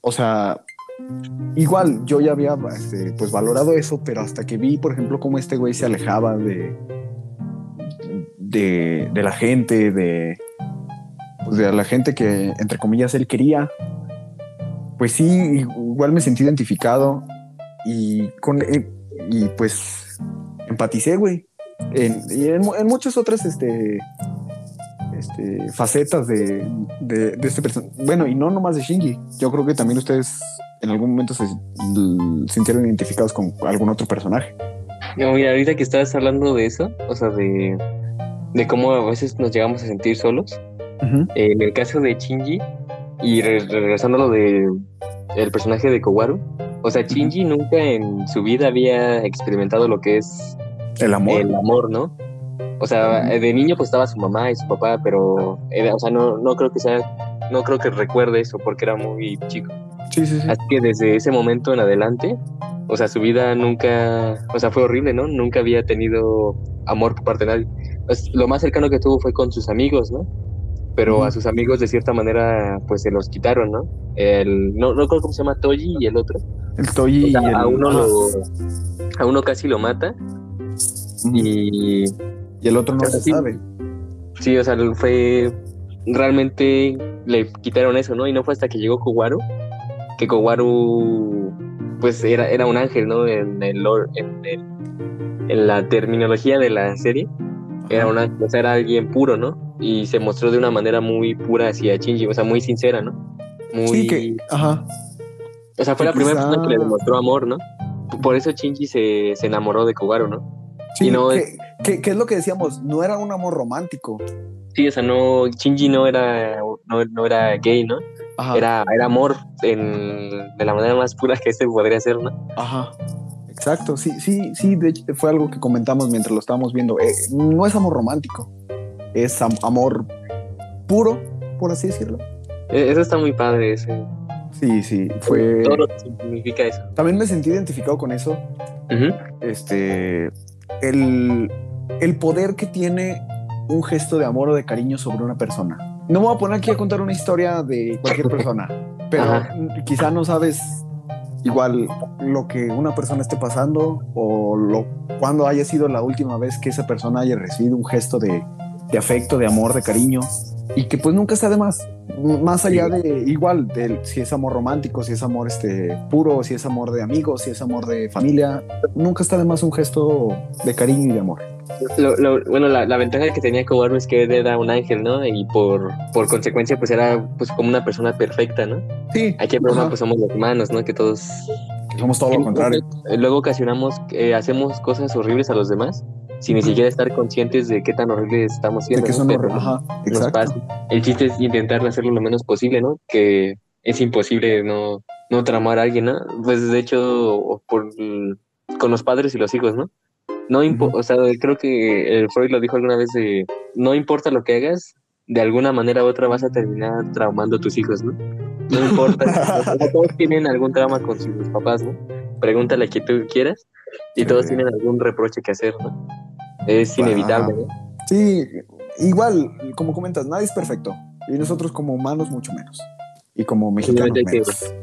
o sea, igual yo ya había este, pues valorado eso, pero hasta que vi, por ejemplo, cómo este güey se alejaba de, de, de la gente, de, pues, de la gente que, entre comillas, él quería, pues sí, igual me sentí identificado y con eh, y pues empaticé, güey. En, en, en muchas otras este, este, facetas de, de, de este personaje. Bueno, y no nomás de Shinji. Yo creo que también ustedes en algún momento se sintieron identificados con algún otro personaje. No, mira, ahorita que estabas hablando de eso, o sea, de, de cómo a veces nos llegamos a sentir solos, eh, en el caso de Shinji, y re- regresando a lo de el personaje de Kowaru, o sea, Shinji nunca en su vida había experimentado lo que es El amor. el amor, ¿no? O sea, de niño pues estaba su mamá y su papá, pero, era- o sea, no, no creo que sea, no creo que recuerde eso porque era muy chico. Sí, sí, sí. Así que desde ese momento en adelante, o sea, su vida nunca, o sea, fue horrible, ¿no? Nunca había tenido amor por parte de nadie. Pues, lo más cercano que tuvo fue con sus amigos, ¿no? Pero a sus amigos de cierta manera, pues se los quitaron, ¿no? El, no, no creo cómo se llama Toji y el otro. El Toyi O sea, y el, a uno lo, a uno casi lo mata y Y el otro no o sea, se sí. sabe. sí, o sea, fue realmente le quitaron eso, ¿no? Y no fue hasta que llegó Kowaru que Kowaru pues era, era un ángel, ¿no? En el lore- en, el- en la terminología de la serie era un ángel, o sea, era alguien puro, ¿no? y se mostró de una manera muy pura hacia Shinji, o sea, muy sincera, ¿no? Muy... Sí, que, ajá. O sea, fue que la primera persona que le demostró amor, ¿no? Por eso Shinji se, se enamoró de Kogaru, ¿no? Sí, Y no que, que- que es lo que decíamos, no era un amor romántico. Sí, o sea, no, Shinji no era, no, no era gay, ¿no? Ajá. Era, era amor en, de la manera más pura que este podría ser, ¿no? Ajá. Exacto, sí, sí, sí, de hecho fue algo que comentamos mientras lo estábamos viendo. Eh, no es amor romántico, es am- amor puro, por así decirlo. E- Eso está muy padre, ese. Sí, sí, fue... Todo lo que significa eso. También me sentí identificado con eso. Este, el, el poder que tiene un gesto de amor o de cariño sobre una persona. No me voy a poner aquí a contar una historia de cualquier persona, pero Ajá. quizá no sabes igual lo que una persona esté pasando o lo, cuando haya sido la última vez que esa persona haya recibido un gesto de, de afecto, de amor, de cariño y que pues nunca está de más. Más allá de igual de si es amor romántico, si es amor este puro, si es amor de amigos, si es amor de familia, nunca está de más un gesto de cariño y de amor. Lo- lo- bueno, la, la ventaja que tenía Kogaru es que él era un ángel, ¿no? Y por, por consecuencia, pues era pues como una persona perfecta, ¿no? Sí, Aquí el problema pues somos los humanos, ¿no? Que todos somos todo lo contrario. Luego ocasionamos, eh, hacemos cosas horribles a los demás sin ni siquiera estar conscientes de qué tan horribles estamos De siendo. que ¿no? son Pero Ajá, nos pasa. El chiste es intentar hacerlo lo menos posible, ¿no? Que es imposible no, no tramar a alguien, ¿no? Pues de hecho, por, con los padres y los hijos, ¿no? No impo- o sea, creo que el Freud lo dijo alguna vez de no importa lo que hagas, de alguna manera u otra vas a terminar traumando a tus hijos, ¿no? No importa. todos tienen algún trauma con sus papás, ¿no? Pregúntale a quien tú quieras y Sí. todos tienen algún reproche que hacer, ¿no? Es inevitable, ¿no? Sí, igual, como comentas, nadie es perfecto. Y nosotros como humanos mucho menos. Y como mexicanos menos.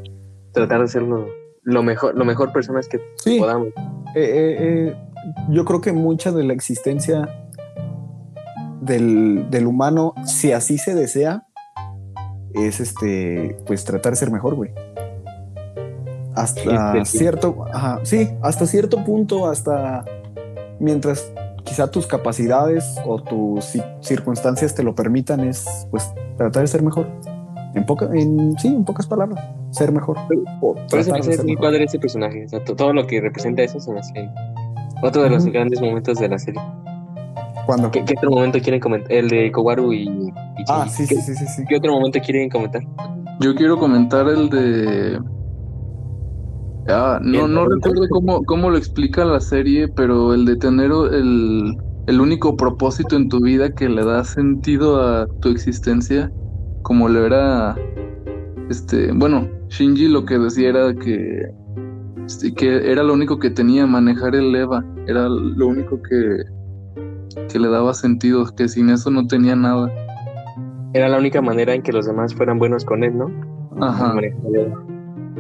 Tratar de ser lo, lo mejor, lo mejor personas que Sí, podamos. eh, eh, eh, yo creo que mucha de la existencia del, del humano, si así se desea, es este, pues tratar de ser mejor, güey. Hasta cierto, ajá, sí, hasta cierto punto, hasta mientras quizá tus capacidades o tus ci- circunstancias te lo permitan, es pues tratar de ser mejor. En poca, en, sí, en pocas palabras, ser mejor. Por eso me hace muy padre ese personaje. O sea, to- todo lo que representa eso se me hace otro de los grandes momentos de la serie. Cuando, ¿Qué, qué otro momento quieren comentar? El de Kowaru y, y ah, sí, ¿Qué, sí, sí, sí, sí. qué otro momento quieren comentar? Yo quiero comentar el de. Ah, no, no recuerdo cómo, cómo lo explica la serie, pero el de tener el, el único propósito en tu vida que le da sentido a tu existencia, como lo era. Este, bueno, Shinji lo que decía era que, que era lo único que tenía, manejar el Eva, era lo único que, que le daba sentido, que sin eso no tenía nada. Era la única manera en que los demás fueran buenos con él, ¿no? Ajá.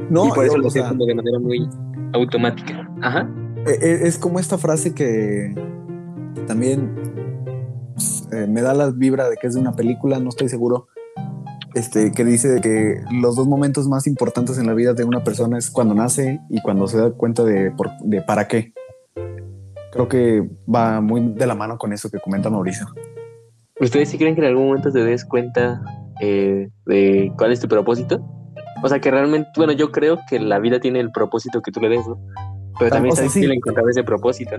No, y por eso lo hacía como de manera muy automática. Ajá. e- e- es como esta frase que también pues, eh, me da la vibra de que es de una película, no estoy seguro. Este, que dice que los dos momentos más importantes en la vida de una persona es cuando nace y cuando se da cuenta de, por- de para qué. Creo que va muy de la mano con eso que comenta Mauricio. ¿Ustedes sí creen que en algún momento te des cuenta eh, de cuál es tu propósito? O sea, que realmente, bueno, yo creo que la vida tiene el propósito que tú le des, ¿no? Pero Ah, también o sea, sabes sí. que le encontrar ese propósito.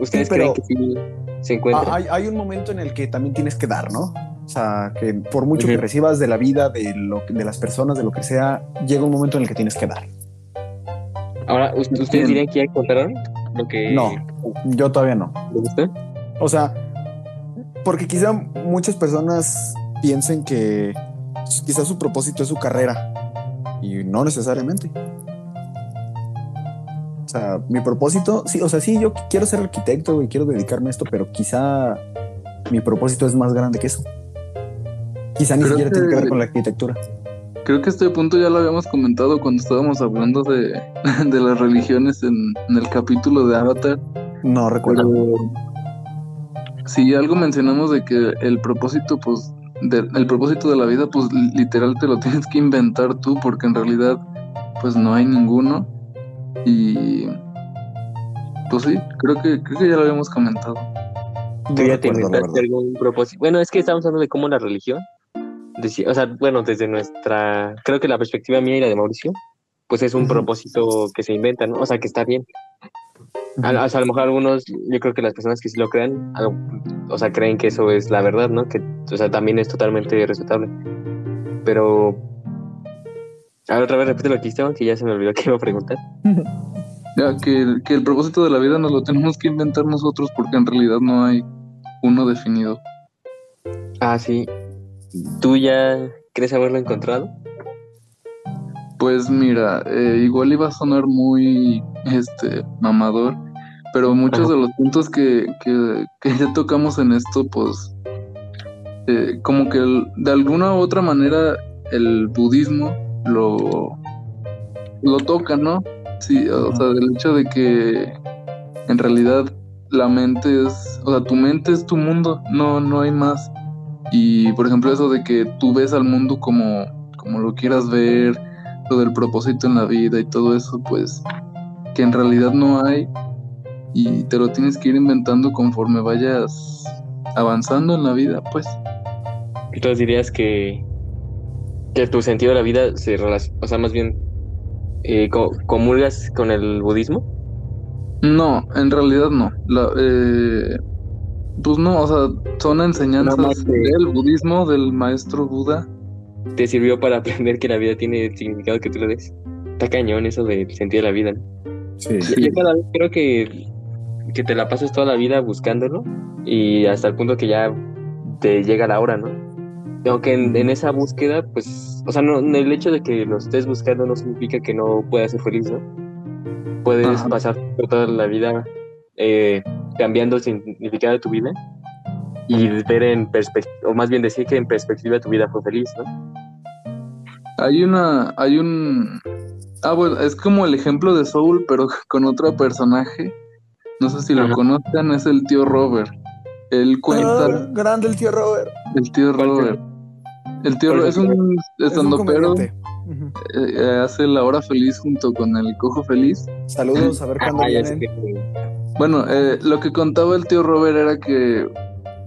¿Ustedes Sí, pero- creen que sí se encuentra? Hay, hay un momento en el que también tienes que dar, ¿no? O sea, que por mucho que recibas de la vida, de, lo, de las personas, de lo que sea, llega un momento en el que tienes que dar. Ahora, ¿us- ¿ustedes dirían que ya encontraron lo que No. Yo todavía no. gusta? O sea, porque quizá muchas personas piensen que quizá su propósito es su carrera y no necesariamente. O sea, mi propósito, sí, o sea, sí, yo quiero ser arquitecto y quiero dedicarme a esto, pero quizá mi propósito es más grande que eso. Quizá ni Creo siquiera tiene que ver con la arquitectura. Creo que este punto ya lo habíamos comentado cuando estábamos hablando de, de las religiones en, en el capítulo de Avatar. No recuerdo. Sí, algo mencionamos de que el propósito, pues, de- el propósito de la vida, pues, literal te lo tienes que inventar tú, porque en realidad, pues, no hay ninguno. Y, pues sí, creo que, creo que ya lo habíamos comentado. ¿Tú ya te inventaste algún propósito? Bueno, es que estamos hablando de cómo la religión, o sea, bueno, desde nuestra, creo que la perspectiva mía y la de Mauricio, pues es un propósito que se inventa, ¿no? O sea, que está bien. A, o sea, a lo mejor algunos, yo creo que las personas que sí lo crean, o sea, creen que eso es la verdad, ¿no? Que, o sea, también es totalmente respetable. Pero, a ver, otra vez repite lo que Esteban, que ya se me olvidó que iba a preguntar. Ya, que, que el propósito de la vida nos lo tenemos que inventar nosotros porque en realidad no hay uno definido. Ah, sí. ¿Tú ya crees haberlo encontrado? Pues mira, eh, igual iba a sonar muy este mamador, pero muchos de los puntos que, que, ya tocamos en esto, pues eh, como que de alguna u otra manera el budismo lo, lo toca, ¿no? Sí, o sea, del hecho de que en realidad la mente es, o sea, tu mente es tu mundo, no, no hay más. Y por ejemplo eso de que tú ves al mundo como, como lo quieras ver, lo del propósito en la vida y todo eso, pues que en realidad no hay y te lo tienes que ir inventando conforme vayas avanzando en la vida, pues. Entonces dirías que, que tu sentido de la vida se relaciona, o sea, más bien eh, ¿comulgas con el budismo? No, en realidad no. Eh, pues no, o sea, son enseñanzas del budismo, del maestro Buda. ¿Te sirvió para aprender que la vida tiene el significado que tú le des? Está cañón eso de sentir la vida. Sí. Yo, cada vez creo que, que te la pasas toda la vida buscándolo y hasta el punto que ya te llega la hora, ¿no? Aunque en, en esa búsqueda, pues, o sea, no, el hecho de que lo estés buscando no significa que no puedas ser feliz, ¿no? Puedes pasar toda la vida eh, cambiando el significado de tu vida y ver en perspectiva, o más bien decir que en perspectiva tu vida fue feliz, ¿no? Hay una, hay un, ah, bueno, es como el ejemplo de Soul, pero con otro personaje. No sé si lo conocen, es el tío Robert. Él cuenta. Grande el tío Robert. El tío Robert. El tío es un estandopero. Eh, eh, hace la hora feliz junto con el cojo feliz. Saludos, a ver cuándo vienen. Bueno, eh, lo que contaba el tío Robert era que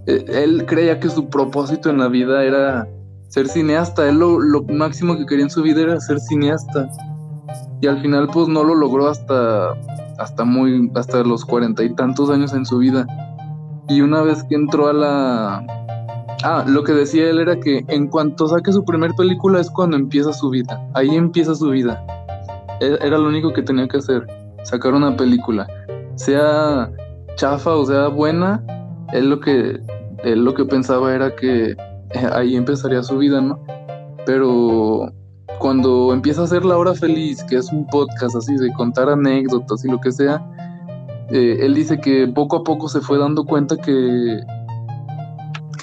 él creía que su propósito en la vida era ser cineasta. Él lo, lo, máximo que quería en su vida era ser cineasta. Y al final, pues no lo logró hasta, hasta muy, hasta los cuarenta y tantos años en su vida. Y una vez que entró a la, Ah, lo que decía él era que en cuanto saque su primer película es cuando empieza su vida. Ahí empieza su vida. E, era lo único que tenía que hacer, sacar una película. Sea chafa o sea buena, él lo que, lo que pensaba era que eh, ahí empezaría su vida, ¿no? Pero cuando empieza a hacer La Hora Feliz, que es un podcast así de contar anécdotas y lo que sea, eh, él dice que poco a poco se fue dando cuenta que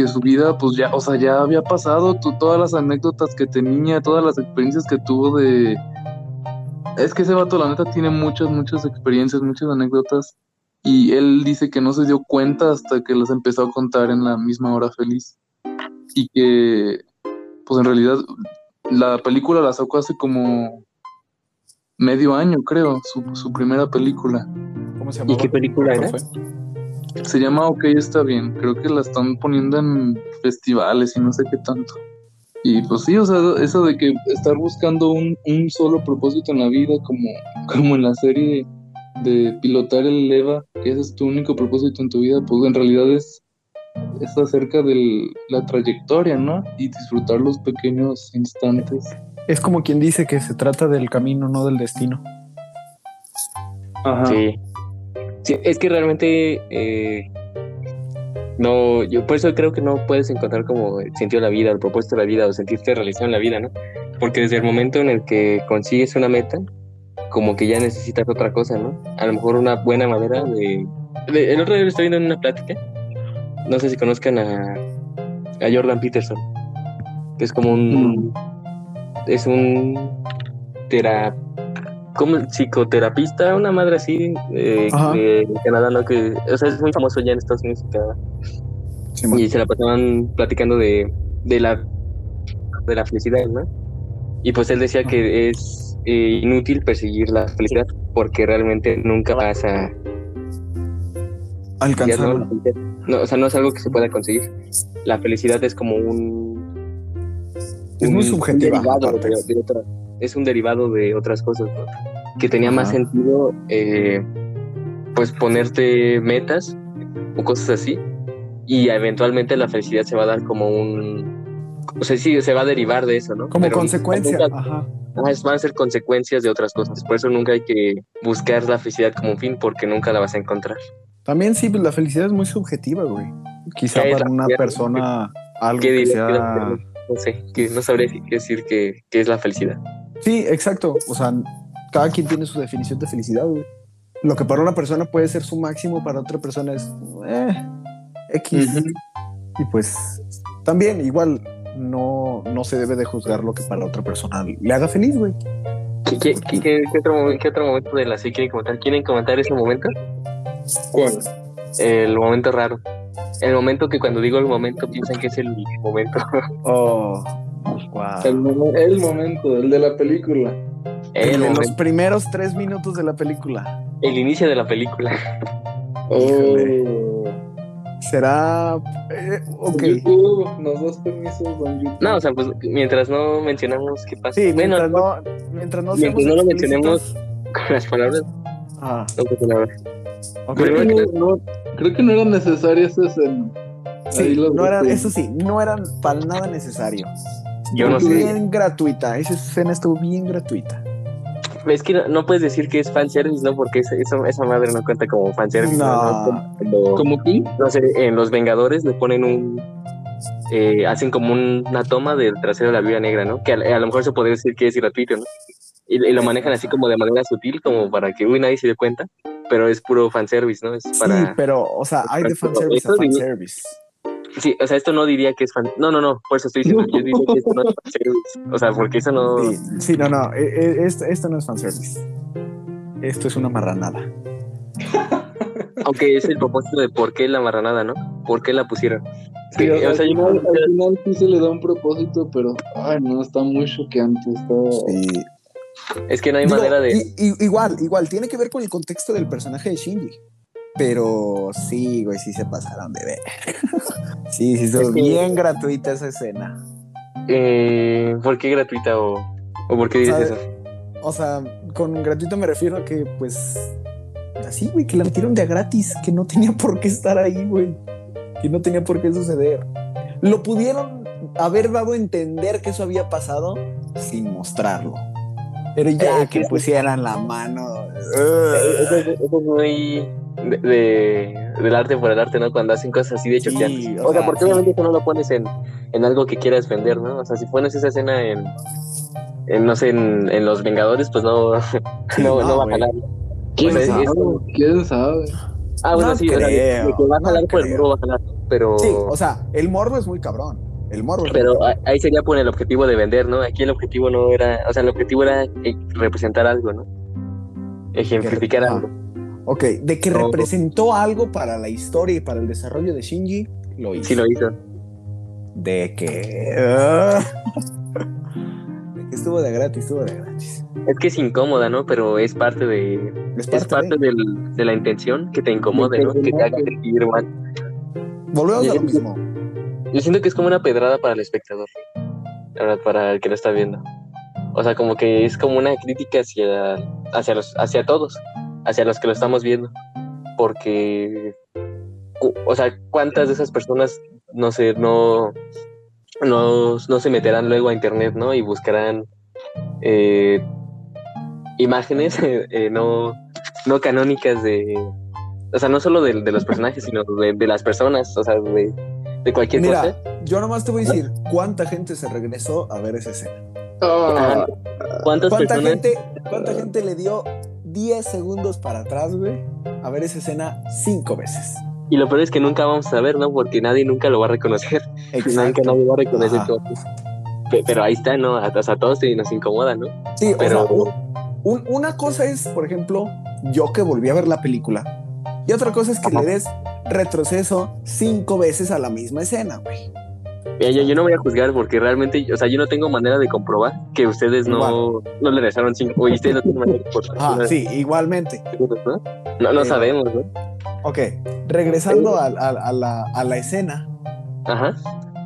que su vida, pues ya, o sea, ya había pasado todas las anécdotas que tenía, todas las experiencias que tuvo de... Es que ese vato, la neta, tiene muchas, muchas experiencias, muchas anécdotas. Y él dice que no se dio cuenta hasta que las empezó a contar en la misma hora feliz. Y que, pues en realidad, la película la sacó hace como medio año, creo, su, su primera película. ¿Cómo se llama? ¿Y qué película era? Se llama Ok, está bien. Creo que la están poniendo en festivales y no sé qué tanto. Y pues sí, o sea, eso de que estar buscando un, un solo propósito en la vida, como, como en la serie de pilotar el EVA, que ese es tu único propósito en tu vida, pues en realidad es, es acerca de la trayectoria, ¿no? Y disfrutar los pequeños instantes. Es como quien dice que se trata del camino, no del destino. Ajá. Sí es que realmente eh, no, yo por eso creo que no puedes encontrar como el sentido de la vida, el propósito de la vida o sentirte realizado en la vida, ¿no? Porque desde el momento en el que consigues una meta, como que ya necesitas otra cosa, ¿no? A lo mejor una buena manera de... el otro día estoy viendo en una plática, no sé si conozcan a, a Jordan Peterson, que es como un... Mm. Es un terapeuta como psicoterapista, una madre así eh, de Canadá, ¿no? Que, o sea, es muy famoso ya en Estados Unidos y se la pasaban platicando de, de la de la felicidad, ¿no? Y pues él decía que es eh, inútil perseguir la felicidad porque realmente nunca vas a Alcanzarlo. No, o sea, no es algo que se pueda conseguir. La felicidad es como un... Es muy subjetiva, derivado aparte. de- de otra- es un derivado de otras cosas, ¿no? Que tenía más sentido, eh, pues, ponerte metas o cosas así. Y eventualmente la felicidad se va a dar como un... O sea, sí, se va a derivar de eso, ¿no? Como Pero consecuencia. nunca- Ajá. Van a ser consecuencias de otras cosas. Por eso nunca hay que buscar la felicidad como un fin, porque nunca la vas a encontrar. También sí, pues la felicidad es muy subjetiva, güey. Quizá ¿Qué es para una persona algo ¿Qué que sea... No sé, que no sabría qué decir que, que es la felicidad. Sí, exacto. O sea, cada quien tiene su definición de felicidad, güey. Lo que para una persona puede ser su máximo, para otra persona es eh, X. Y pues también, igual, no, no se debe de juzgar lo que para otra persona le haga feliz, güey. ¿Qué, qué, qué- qué- qué otro, qué otro momento de la serie quieren comentar? ¿Quieren comentar ese momento? ¿Cuál? El momento raro. El momento que cuando digo el momento piensan que es el momento. Oh, wow. El, momen- el momento, el de la película. El, En los primeros tres minutos de la película. el inicio de la película. Oh. Será. eh, ok. YouTube, nos das permiso con YouTube. No, o sea, pues mientras no mencionamos qué pasa. Sí, bueno, mientras no, mientras no, mientras no lo explícitos. con las palabras, Ah, no. Creo, que no, creo que no era necesaria esa escena. Ahí Sí, lo no eran, eso sí, no eran para nada necesario. Yo no Estuvo sé. Bien gratuita, esa escena estuvo bien gratuita. Es que no, no puedes decir que es fanservice, ¿no? Porque esa, esa, esa madre no cuenta como fanservice. No. ¿no? ¿Cómo que? no sé, en Los Vengadores le ponen un. eh, hacen como un- una toma del trasero de la viuda negra, ¿no? Que a, a lo mejor se podría decir que es gratuito, ¿no? Y, y lo manejan así como de manera sutil, como para que, uy, nadie se dé cuenta, pero es puro fanservice, ¿no? Es Sí, para. pero, o sea, hay de fanservice a fanservice. Sí, o sea, esto no diría que es fan. No, no, no, por eso estoy diciendo, yo diría que esto no es fanservice. O sea, porque eso no. Sí, sí, no, no, eh, eh, esto, esto no es fanservice. Esto es una marranada. Aunque es el propósito de por qué la marranada, ¿no? ¿Por qué la pusieron? Sí, Sí, o sea, yo al final sí se le da un propósito, pero ay no, está muy choqueante. Está... Sí. Es que no hay Digo, manera de. i- i- igual, igual, tiene que ver con el contexto del personaje de Shinji. Pero sí, güey, sí se pasaron de ver. sí, sí, estuvo Es que- bien gratuita esa escena. Eh, ¿Por qué gratuita o, o por qué dices ¿Sabe? eso? O sea, con gratuito me refiero a que, pues, así, güey, que la metieron de a gratis, que no tenía por qué estar ahí, güey. Que no tenía por qué suceder. Lo pudieron haber dado a entender que eso había pasado sin mostrarlo. Pero ya Eh, que pusieran la mano. Eso, es- eso es muy de, de- del arte por el arte, ¿no? Cuando hacen cosas así de Sí, choqueantes. o o sea, sea, porque sí. obviamente eso no lo pones en, en algo que quieras vender, ¿no? O sea, si pones esa escena en, en no sé, en, en Los Vengadores, pues no, no, no, no va a jalar. ¿Quién sea, sabe? ¿Quién sabe? Ah, bueno, No sí, o sea, creo, que va a no jalar creo. morbo va a jalar, pero... Sí, o sea, el morbo es muy cabrón. El morbo Pero ahí sería por el objetivo de vender, ¿no? Aquí el objetivo no era, o sea, el objetivo era eh, representar algo, ¿no? Ejemplificar algo. Ok, de que No. representó algo para la historia y para el desarrollo de Shinji, lo hizo. Sí lo hizo. De que. ah, de que estuvo de gratis, estuvo de gratis. Es que es incómoda, ¿no? Pero es parte de, Es es parte, de. del- de la intención que te incomode, ¿no? Que te haga sentir mal. Volvemos a lo mismo. Yo siento que es como una pedrada para el espectador, para el que lo está viendo. O sea, como que es como una crítica hacia, hacia, los, hacia todos, hacia los que lo estamos viendo. Porque, o sea, ¿cuántas de esas personas, no sé, no, no, no se meterán luego a internet, ¿no? Y buscarán eh, imágenes eh, no, no canónicas de, o sea, no solo de, de los personajes, sino de, de las personas, o sea, de, de cualquier cosa. Mira, yo nomás te voy a decir cuánta gente se regresó a ver esa escena. Ah, ¿Cuántas ¿Cuánta personas? gente, ¿Cuánta gente le dio 10 segundos para atrás, güey? A ver esa escena cinco veces. Y lo peor es que nunca vamos a saber, ¿no? Porque nadie nunca lo va a reconocer. Nunca Exacto. nadie va a reconocer Ajá. todo. Pe- Pero ahí está, ¿no? Hasta a todos y nos incomoda, ¿no? Sí, Pero- o sea, un- un- una cosa es, por ejemplo, yo que volví a ver la película. Y otra cosa es que Ajá. le des retroceso cinco veces a la misma escena, güey. Mira, yo, yo no voy a juzgar porque realmente, o sea, yo no tengo manera de comprobar que ustedes no, no le regresaron cinco. Oye, ustedes no tienen manera de comprobar. Ah, sí, igualmente. ¿no? No, sabemos, ¿no? Ok, regresando a, a- a la, a la escena, Ajá.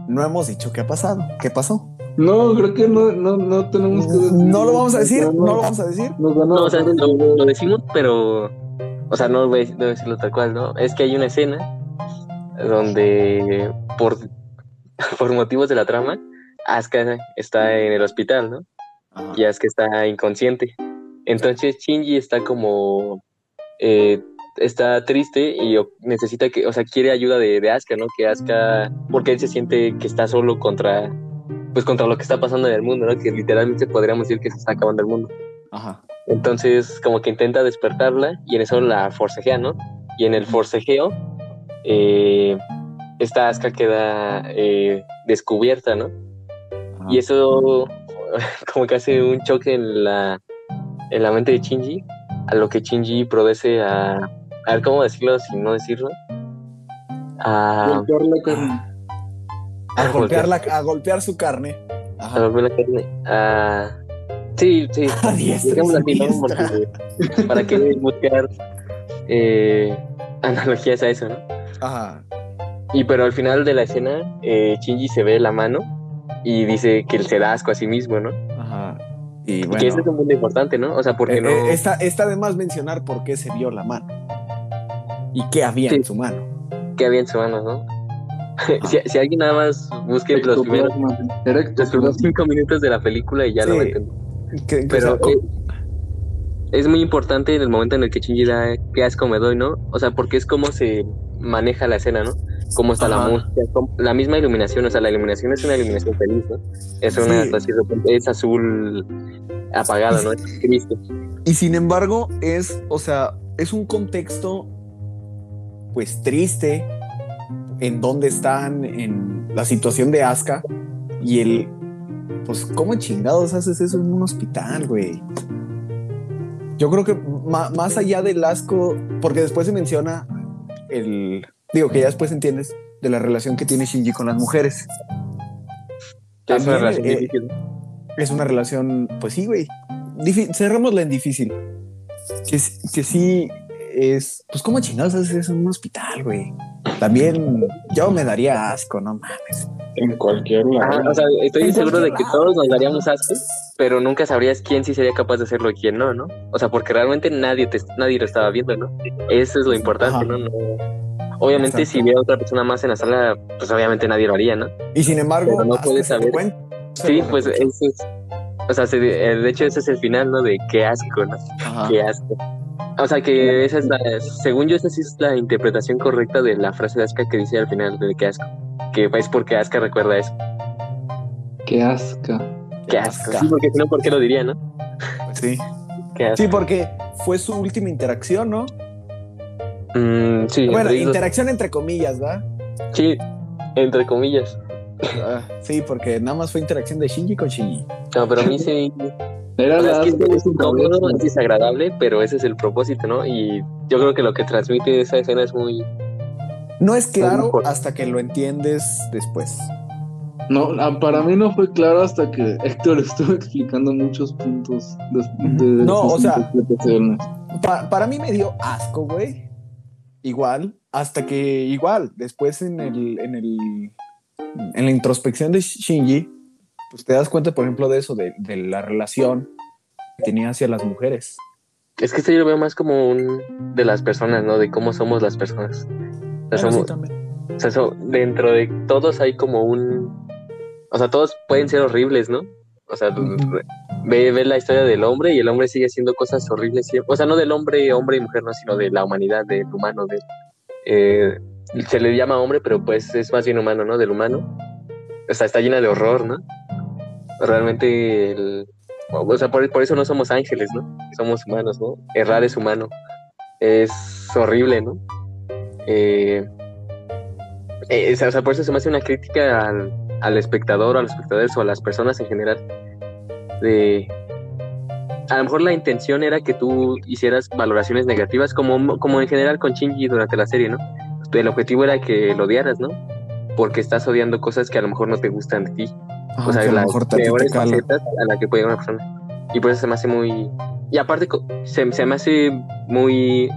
no hemos dicho qué ha pasado. ¿Qué pasó? No, creo que no, no, no tenemos que decir. No lo vamos a decir, no lo vamos a decir. Nos van a No, o sea, bajar lo, el- lo decimos, pero. O sea, no voy no voy a decirlo tal cual, ¿no? Es que hay una escena donde, por, por motivos de la trama, Asuka está en el hospital, ¿no? Y Asuka está inconsciente. Entonces Shinji está como. eh, está triste y necesita que. O sea, quiere ayuda de, de Asuka, ¿no? Que Asuka. Porque él se siente que está solo contra. Pues contra lo que está pasando en el mundo, ¿no? Que literalmente podríamos decir que se está acabando el mundo. Ajá. Entonces, como que intenta despertarla y en eso la forcejea, ¿no? Y en el forcejeo, eh, esta Asuka queda eh, descubierta, ¿no? ajá. Y eso como que hace un choque en la, en la mente de Shinji, a lo que Shinji procede a, a ver cómo decirlo sin no decirlo, a, golpear la carne. a, golpear la- a golpear su carne. a volver la carne, a... Sí, sí, A diestra y digámoslo así, ¿no? siniestra. Porque, para que buscar eh, analogías a eso, ¿no? Ajá. Y pero al final de la escena, eh, Shinji se ve la mano y dice que él se da asco a sí mismo, ¿no? Ajá. Y Y bueno. que eso es un punto importante, ¿no? O sea, porque eh, no... eh, está, está de más mencionar por qué se vio la mano. Y qué había Sí. en su mano. que había en su mano, ¿no? si, si alguien nada más busque los primeros, los primeros cinco minutos de la película y ya lo Sí. a Pero es muy importante en el momento en el que Shinji da qué asco me doy, ¿no? O sea, porque es como se maneja la escena, ¿no? Cómo está la música, cómo- la misma iluminación, o sea, la iluminación es una iluminación feliz, ¿no? Es una, Sí. es azul apagado, ¿no? Es triste. Y sin embargo, es, o sea, es un contexto, pues triste, en donde están, en la situación de Asuka y el, pues, ¿cómo chingados haces eso en un hospital, güey? Yo creo que más allá del asco, porque después se menciona el, digo que ya después entiendes de la relación que tiene Shinji con las mujeres. Es una relación eh, difícil. Es una relación, pues sí, güey. Cerrémosla en difícil. Que, que sí es, pues, ¿cómo chingados haces eso en un hospital, güey? También yo me daría asco, no mames. En cualquier lado. Ajá, o sea, estoy seguro de que lado, todos nos daríamos asco, pero nunca sabrías quién sí sería capaz de hacerlo y quién no, ¿no? O sea, porque realmente nadie te, nadie lo estaba viendo, ¿no? Eso es lo importante, Ajá. ¿no? No- Obviamente, Exacto. si hubiera otra persona más en la sala, pues obviamente nadie lo haría, ¿no? Y sin embargo, Pero no puedes saber. cuenta. Sí, pues eso es. O sea, se- eh, de hecho, ese es el final, ¿no? De qué asco, ¿no? Ajá. Qué asco. O sea, que esa es la. Según yo, esa sí es la interpretación correcta de la frase de Asuka que dice al final de qué asco. Que es porque Asuka recuerda eso. Qué asca. Qué asco. Sí, porque si no, ¿por qué lo diría, no? Sí. Qué asco. Sí, porque fue su última interacción, ¿no? Mm, sí, Bueno, entre interacción entre comillas, ¿va? Sí, entre comillas. Ah, sí, porque nada más fue interacción de Shinji con Shinji. No, pero a mí sí. Era la es que es incómodo, es desagradable, pero ese es el propósito, ¿no? Y yo creo que lo que transmite esa escena es muy. No es claro mejor. hasta que lo entiendes después. No, ah, para mí no fue claro hasta que Héctor estuvo explicando muchos puntos de, de- No, o sea-. Pa- para mí me dio asco, güey. Igual, hasta que igual, después en el, en el, en la introspección de Shinji, pues te das cuenta, por ejemplo, de eso, de, de la relación que tenía hacia las mujeres. Es que esto yo lo veo más como un. de las personas, ¿no? De cómo somos las personas. O sea, somos- sí, también. o sea, so- dentro de todos hay como un. O sea, todos pueden ser horribles, ¿no? O sea, ve, ve la historia del hombre y el hombre sigue haciendo cosas horribles siempre. O sea, no del hombre, hombre y mujer, no, sino de la humanidad, del humano. De, eh, se le llama hombre, pero pues es más bien humano, ¿no? Del humano. O sea, está llena de horror, ¿no? Realmente, el, o sea, por, por eso no somos ángeles, ¿no? Somos humanos, ¿no? Errar es humano. Es horrible, ¿no? Eh, eh, o sea, por eso se me hace una crítica al, al espectador, a los espectadores o a las personas en general. De, a lo mejor la intención era que tú hicieras valoraciones negativas, como, como en general con Shinji durante la serie, ¿no? El objetivo era que lo odiaras, ¿no? Porque estás odiando cosas que a lo mejor no te gustan de ti. Ajá, o sea, las peores facetas a la que puede llegar una persona. Y por eso se me hace muy... Y aparte, se, se me hace muy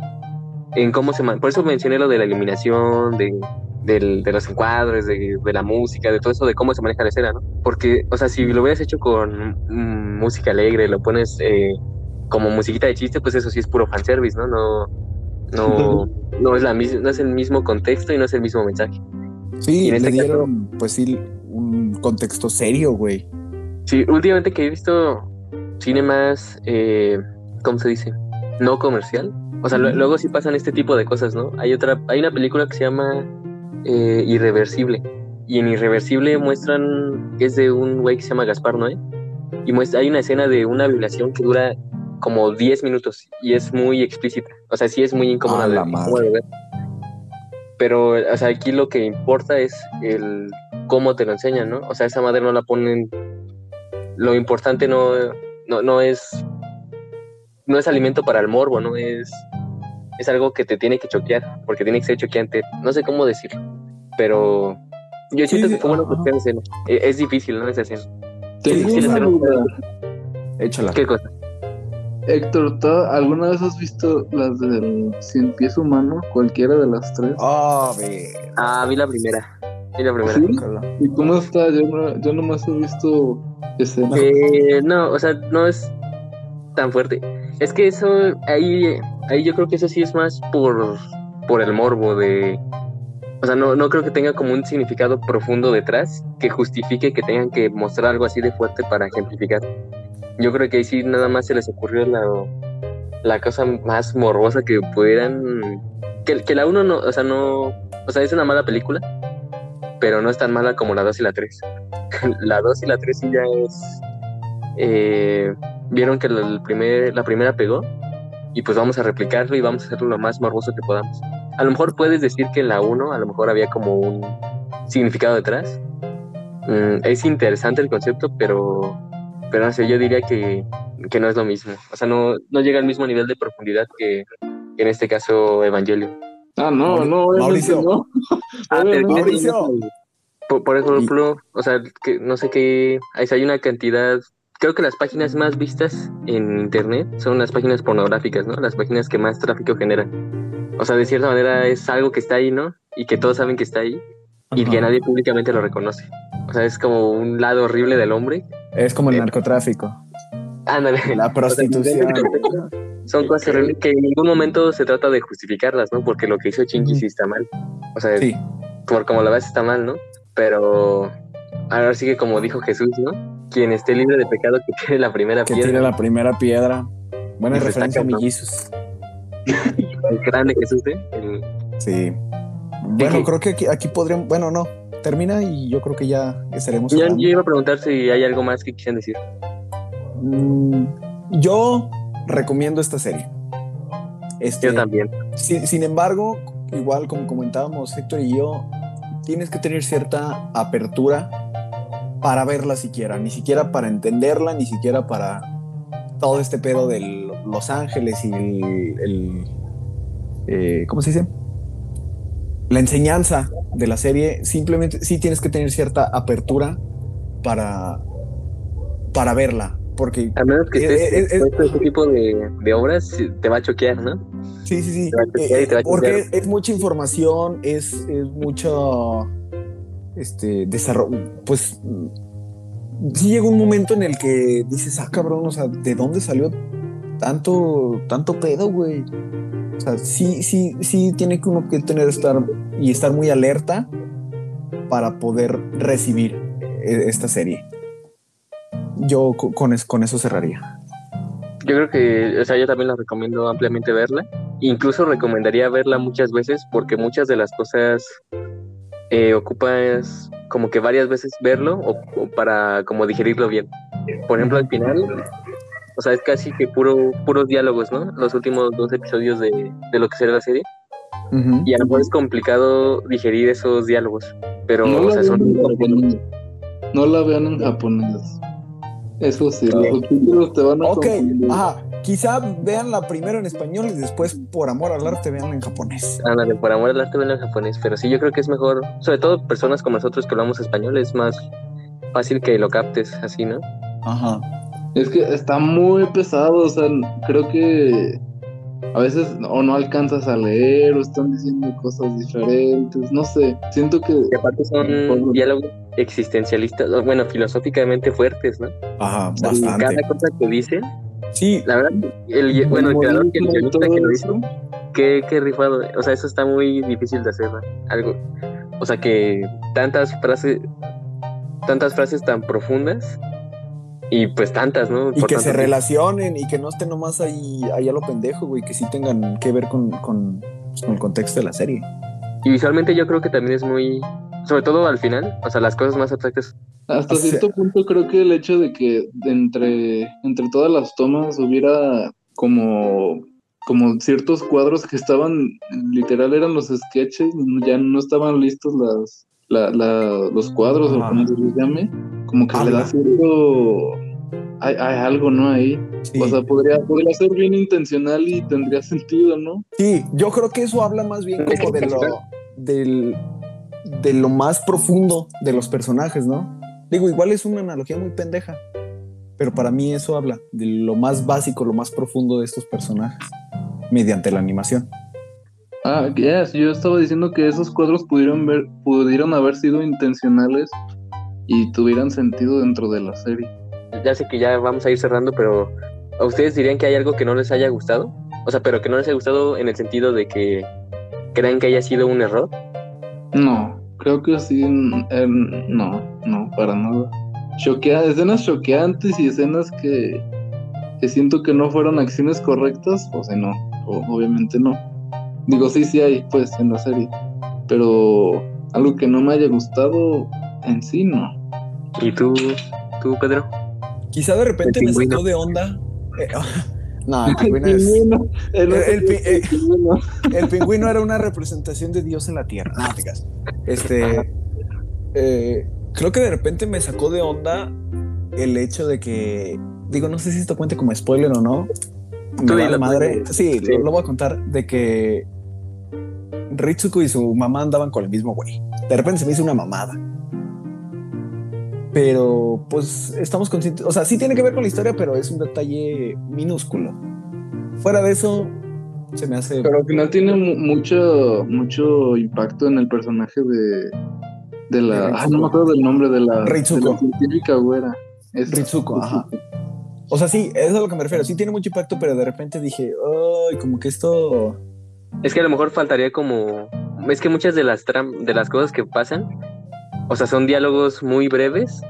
en cómo se... Por eso mencioné lo de la iluminación, de, de los encuadres, de, la música, de todo eso, de cómo se maneja la escena, ¿no? Porque, o sea, si lo hubieras hecho con mm, música alegre, lo pones eh, como musiquita de chiste, pues eso sí es puro fanservice, ¿no? No, no, no, es la no es el mismo contexto y no es el mismo mensaje. Sí, le este dieron, pues sí, un contexto serio, güey. Sí, últimamente que he visto cine más, eh, ¿cómo se dice? No comercial. O sea, luego sí pasan este tipo de cosas, ¿no? Hay otra, hay una película que se llama eh, Irreversible. Y en Irreversible muestran que es de un güey que se llama Gaspar Noé. Y muestra, hay una escena de una violación que dura como 10 minutos y es muy explícita. O sea, sí es muy incómoda de. Pero, o sea, aquí lo que importa es el cómo te lo enseñan, ¿no? O sea, esa madre no la ponen. Lo importante no, no, no es. No es alimento para el morbo, no es. Es algo que te tiene que choquear, porque tiene que ser choqueante. No sé cómo decirlo, pero yo siento que fue bueno que escena. Es, es difícil, ¿no? Esa escena. Échala. ¿Qué cosa? Héctor, ¿alguna vez has visto las del Cien Pies Humano? Cualquiera de las tres. Ah, ah vi la primera. Vi la primera. ¿Sí? ¿Y cómo está? Yo, no, yo nomás he visto ese. Eh, no, o sea, no es tan fuerte. Es que eso, ahí, ahí yo creo que eso sí es más por, por el morbo de... O sea, no, no creo que tenga como un significado profundo detrás que justifique que tengan que mostrar algo así de fuerte para ejemplificar. Yo creo que ahí sí nada más se les ocurrió la, la cosa más morbosa que pudieran. Que, la uno no, o sea, no. O sea, es una mala película, pero no es tan mala como la 2 y la 3. la 2 y la 3 sí ya es. Eh, vieron que el primer, la primera pegó y pues vamos a replicarlo y vamos a hacerlo lo más morboso que podamos. A lo mejor puedes decir que la 1 a lo mejor había como un significado detrás. Mm, es interesante el concepto, pero pero no sé, yo diría que, no es lo mismo. O sea, no, no llega al mismo nivel de profundidad que, en este caso Evangelio. Ah, no, no, Mauricio. No. Ah, Mauricio. Por, ejemplo, o sea, que no sé qué, hay una cantidad, creo que las páginas más vistas en internet son las páginas pornográficas, ¿no? Las páginas que más tráfico generan. O sea, de cierta manera es algo que está ahí, ¿no? Y que todos saben que está ahí y que nadie públicamente lo reconoce. O sea, es como un lado horrible del hombre. Es como el narcotráfico. Ándale. La prostitución. son cosas que en ningún momento se trata de justificarlas, ¿no? Porque lo que hizo Chinky sí está mal. O sea, sí. por como la ves está mal, ¿no? Pero ahora sí que como dijo Jesús, ¿no? Quien esté libre de pecado que tiene la primera que piedra. Que tiene la primera piedra. Buena referencia a mi Jesús. el grande Jesús, ¿eh? Sí. Bueno, creo que aquí, aquí podríamos, bueno, no, termina y yo creo que ya estaremos. Yo, yo iba a preguntar si hay algo más que quisieran decir. Mm, yo recomiendo esta serie. Este, yo también. Sin, embargo, igual como comentábamos Héctor y yo, tienes que tener cierta apertura para verla siquiera, ni siquiera para entenderla, ni siquiera para todo este pedo de Los Ángeles y el, eh, ¿cómo se dice? La enseñanza de la serie, simplemente sí tienes que tener cierta apertura para, para verla. Porque a menos que estés este tipo de, de, obras te va a choquear, ¿no? Sí, sí, sí. Eh, porque es mucha información, es, es mucho este desarrollo. Pues sí llega un momento en el que dices, ah, cabrón, o sea, ¿de dónde salió tanto, tanto pedo, güey? O sea, sí, sí, sí tiene que uno que tener estar y estar muy alerta para poder recibir eh, esta serie. Yo con, con eso cerraría. Yo creo que, o sea, yo también la recomiendo ampliamente verla. Incluso recomendaría verla muchas veces porque muchas de las cosas eh, ocupas como que varias veces verlo o, para como digerirlo bien. Por ejemplo, al final o sea, es casi que puro, puros diálogos, ¿no? Los últimos dos episodios de, lo que será la serie. Y a lo mejor es complicado digerir esos diálogos. Pero, no o sea, son. No la vean en japonés. Eso sí, los subtítulos te van a. Ok, ajá. Quizá veanla primero en español y después, por amor al arte, veanla en japonés. Ándale, por amor al arte, veanla en japonés. Pero sí, yo creo que es mejor, sobre todo personas como nosotros que hablamos español, es más fácil que lo captes así, ¿no? Ajá. Es que está muy pesado, o sea, creo que a veces o no alcanzas a leer o están diciendo cosas diferentes, no sé, siento que... Y aparte son diálogos existencialistas, bueno, filosóficamente fuertes, ¿no? Ajá, bastante. Cada cosa que dicen, Sí, la verdad, el, bueno, el creador que el que lo hizo, qué, qué rifado, o sea, eso está muy difícil de hacer, ¿no? Algo, o sea, que tantas frases, tantas frases tan profundas y pues tantas, ¿no? y Por que tanto se tiempo. relacionen y que no estén nomás ahí, ahí a lo pendejo, güey, que sí tengan que ver con, con, pues, con el contexto de la serie. Y visualmente yo creo que también es muy, sobre todo al final, o sea, las cosas más abstractas. Hasta O sea- cierto punto creo que el hecho de que entre, entre todas las tomas hubiera como, como ciertos cuadros que estaban, literal eran los sketches, ya no estaban listos las, la, la- los cuadros o como se les llame, como que le da Algo. cierto... Hay, hay algo, ¿no? Ahí. Sí. O sea, podría, podría ser bien intencional y tendría sentido, ¿no? Sí, yo creo que eso habla más bien como de lo, del, de lo más profundo de los personajes, ¿no? Digo, igual es una analogía muy pendeja, pero para mí eso habla de lo más básico, lo más profundo de estos personajes, mediante la animación. Ah, yes, yo estaba diciendo que esos cuadros pudieron ver, pudieron haber sido intencionales y tuvieran sentido dentro de la serie. Ya sé que ya vamos a ir cerrando, pero ¿a ustedes dirían que hay algo que no les haya gustado? O sea, pero que no les haya gustado en el sentido de que crean que haya sido un error. No, creo que sí, no, no, para nada. Choquea, escenas choqueantes y escenas que, que siento que no fueron acciones correctas, o sea, no, o- obviamente no. Digo, sí, sí hay, pues, en la serie, pero algo que no me haya gustado en sí, no. ¿Y tú, tú Pedro? Quizá de repente El me sacó de onda. Eh, no, el pingüino, es- pingüino, el, el- el eh. pingüino. el pingüino era una representación de Dios en la tierra. No, te. Este, eh, creo que de repente me sacó de onda el hecho de que, digo, no sé si esto cuente como spoiler o no. Me dilo, madre. Sí, Sí. Lo, lo voy a contar de que Ritsuko y su mamá andaban con el mismo güey. De repente se me hizo una mamada. Pero pues estamos conscientes, o sea, sí tiene que ver con la historia, pero es un detalle minúsculo. Fuera de eso, se me hace Pero al final tiene mu- mucho, mucho impacto en el personaje de, de la. De Ah, no me acuerdo del nombre de la, de Ritsuko. la científica güera. Es- Ritsuko, ajá. O sea, sí, es a lo que me refiero. Sí tiene mucho impacto, pero de repente dije, ay, como que esto. Es que a lo mejor faltaría como... Es que muchas de las, tram- de las cosas que pasan, o sea, son diálogos muy breves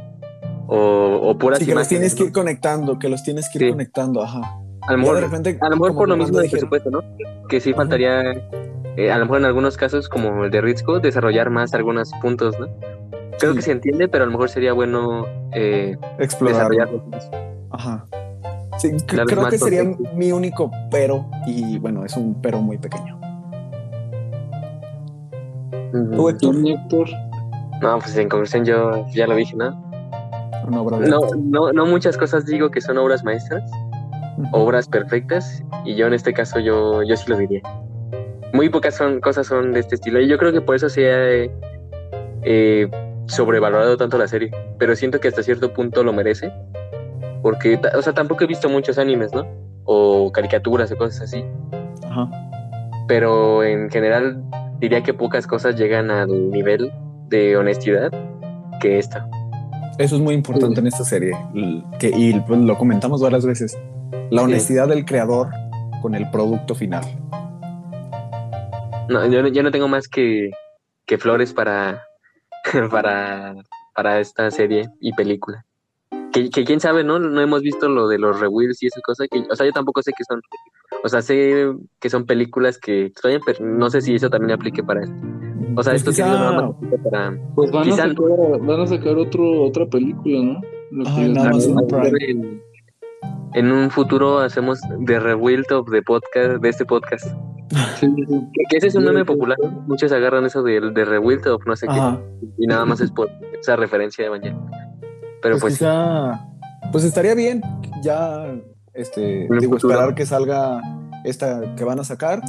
o, o puras Sí, que los tienes que ir conectando, que los tienes que ir Sí. conectando, ajá. A lo mejor, de repente, a lo mejor por lo mismo cuando de dijeron- presupuesto, ¿no? Que sí Ajá. faltaría, eh, a lo mejor en algunos casos, como el de Ritzko, desarrollar más algunos puntos, ¿no? Creo Sí. que se entiende, pero a lo mejor sería bueno eh, explorar. Ajá. Sí, creo que sería mi único pero, y bueno, es un pero muy pequeño. ¿Tú, Héctor? ¿Tú, Héctor? No, pues en conclusión yo ya lo dije, ¿no? Una obra de No, arte. no, no muchas cosas digo que son obras maestras, obras perfectas, y yo en este caso yo, yo sí lo diría. Muy pocas son, cosas son de este estilo, y yo creo que por eso se ha eh, eh, sobrevalorado tanto la serie, pero siento que hasta cierto punto lo merece, porque, o sea, tampoco he visto muchos animes, ¿no? O caricaturas o cosas así, Ajá. pero en general diría que pocas cosas llegan al nivel de honestidad que esta. Eso es muy importante en esta serie. Que, y pues, lo comentamos varias veces. La honestidad del creador con el producto final. No, yo, no- yo no tengo más que, que flores para, para, para esta serie y película. Que, que quién sabe, ¿no? No hemos visto lo de los rewheels y esa cosa. Que, o sea, yo tampoco sé que son. O sea, sé que son películas que extrañan, pero no sé si eso también aplique para esto. O sea, Pues esto quizá- más para. Pues van, Quizá- a sacar, van a sacar otro, otra película, ¿no? Lo que en, en un futuro hacemos The Rebuild of the podcast, de este podcast. Sí, sí, sí. Que, ese es un meme sí. popular. Muchos agarran eso de, de Rebuild of no sé qué. Y nada más es por esa referencia de Evangelion. Pero Pues, pues, sí. quizá, pues estaría bien ya este digo futuro. esperar que salga esta que van a sacar.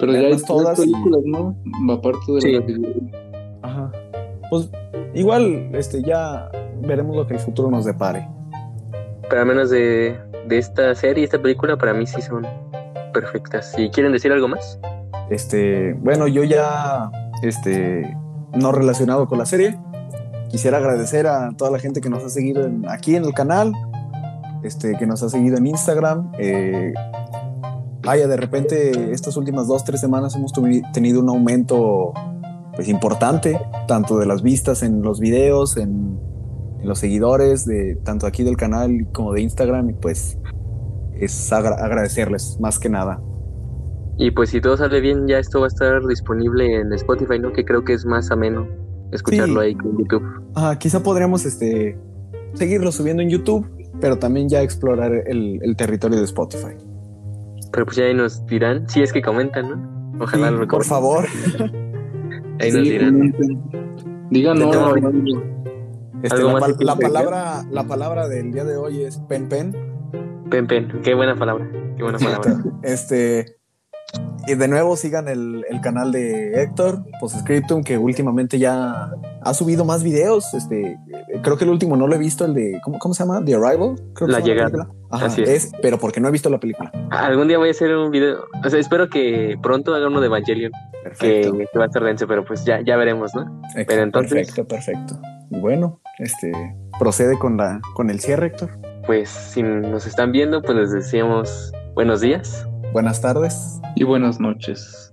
Pero ya hay todas y- películas, ¿no? Aparte de Sí. la que- Ajá. Pues igual este ya veremos lo que el futuro nos depare. pero al menos de, de esta serie, esta película, para mí sí son perfectas. ¿Y quieren decir algo más? Este, bueno, yo ya, este, no relacionado con la serie, quisiera agradecer a toda la gente que nos ha seguido aquí en el canal, este, que nos ha seguido en Instagram. Eh, vaya, de repente estas últimas dos, tres semanas hemos tenido un aumento pues importante, tanto de las vistas en los videos, en, los seguidores, de tanto aquí del canal como de Instagram, y pues es agradecerles más que nada. Y pues si todo sale bien, ya esto va a estar disponible en Spotify, ¿no? Que creo que es más ameno escucharlo ahí en YouTube. Ajá, quizá podríamos este, seguirlo subiendo en YouTube, pero también ya explorar el, el territorio de Spotify. Pero pues ya ahí nos dirán, si es que comentan, ¿no? Ojalá lo Por favor. ahí nos dirán. Díganos. Este, la, palabra, la palabra del día de hoy es pen pen. Pen pen, qué buena palabra. Qué buena palabra. este, y de nuevo sigan el, canal de Héctor, Postscriptum, que últimamente ya ha subido más videos. Este, creo que el último no lo he visto, el de, ¿cómo, cómo se llama? The Arrival. la llegada. Así es. Pero porque no he visto la película. Algún día voy a hacer un video. O sea, espero que pronto haga uno de Evangelion. Que, va a estar denso, pero pues ya, ya veremos, ¿no? pero entonces... Perfecto, perfecto. Bueno, este, procede con, la, con el cierre, Héctor. Pues si nos están viendo, pues les decíamos buenos días. Buenas tardes. Y buenas noches.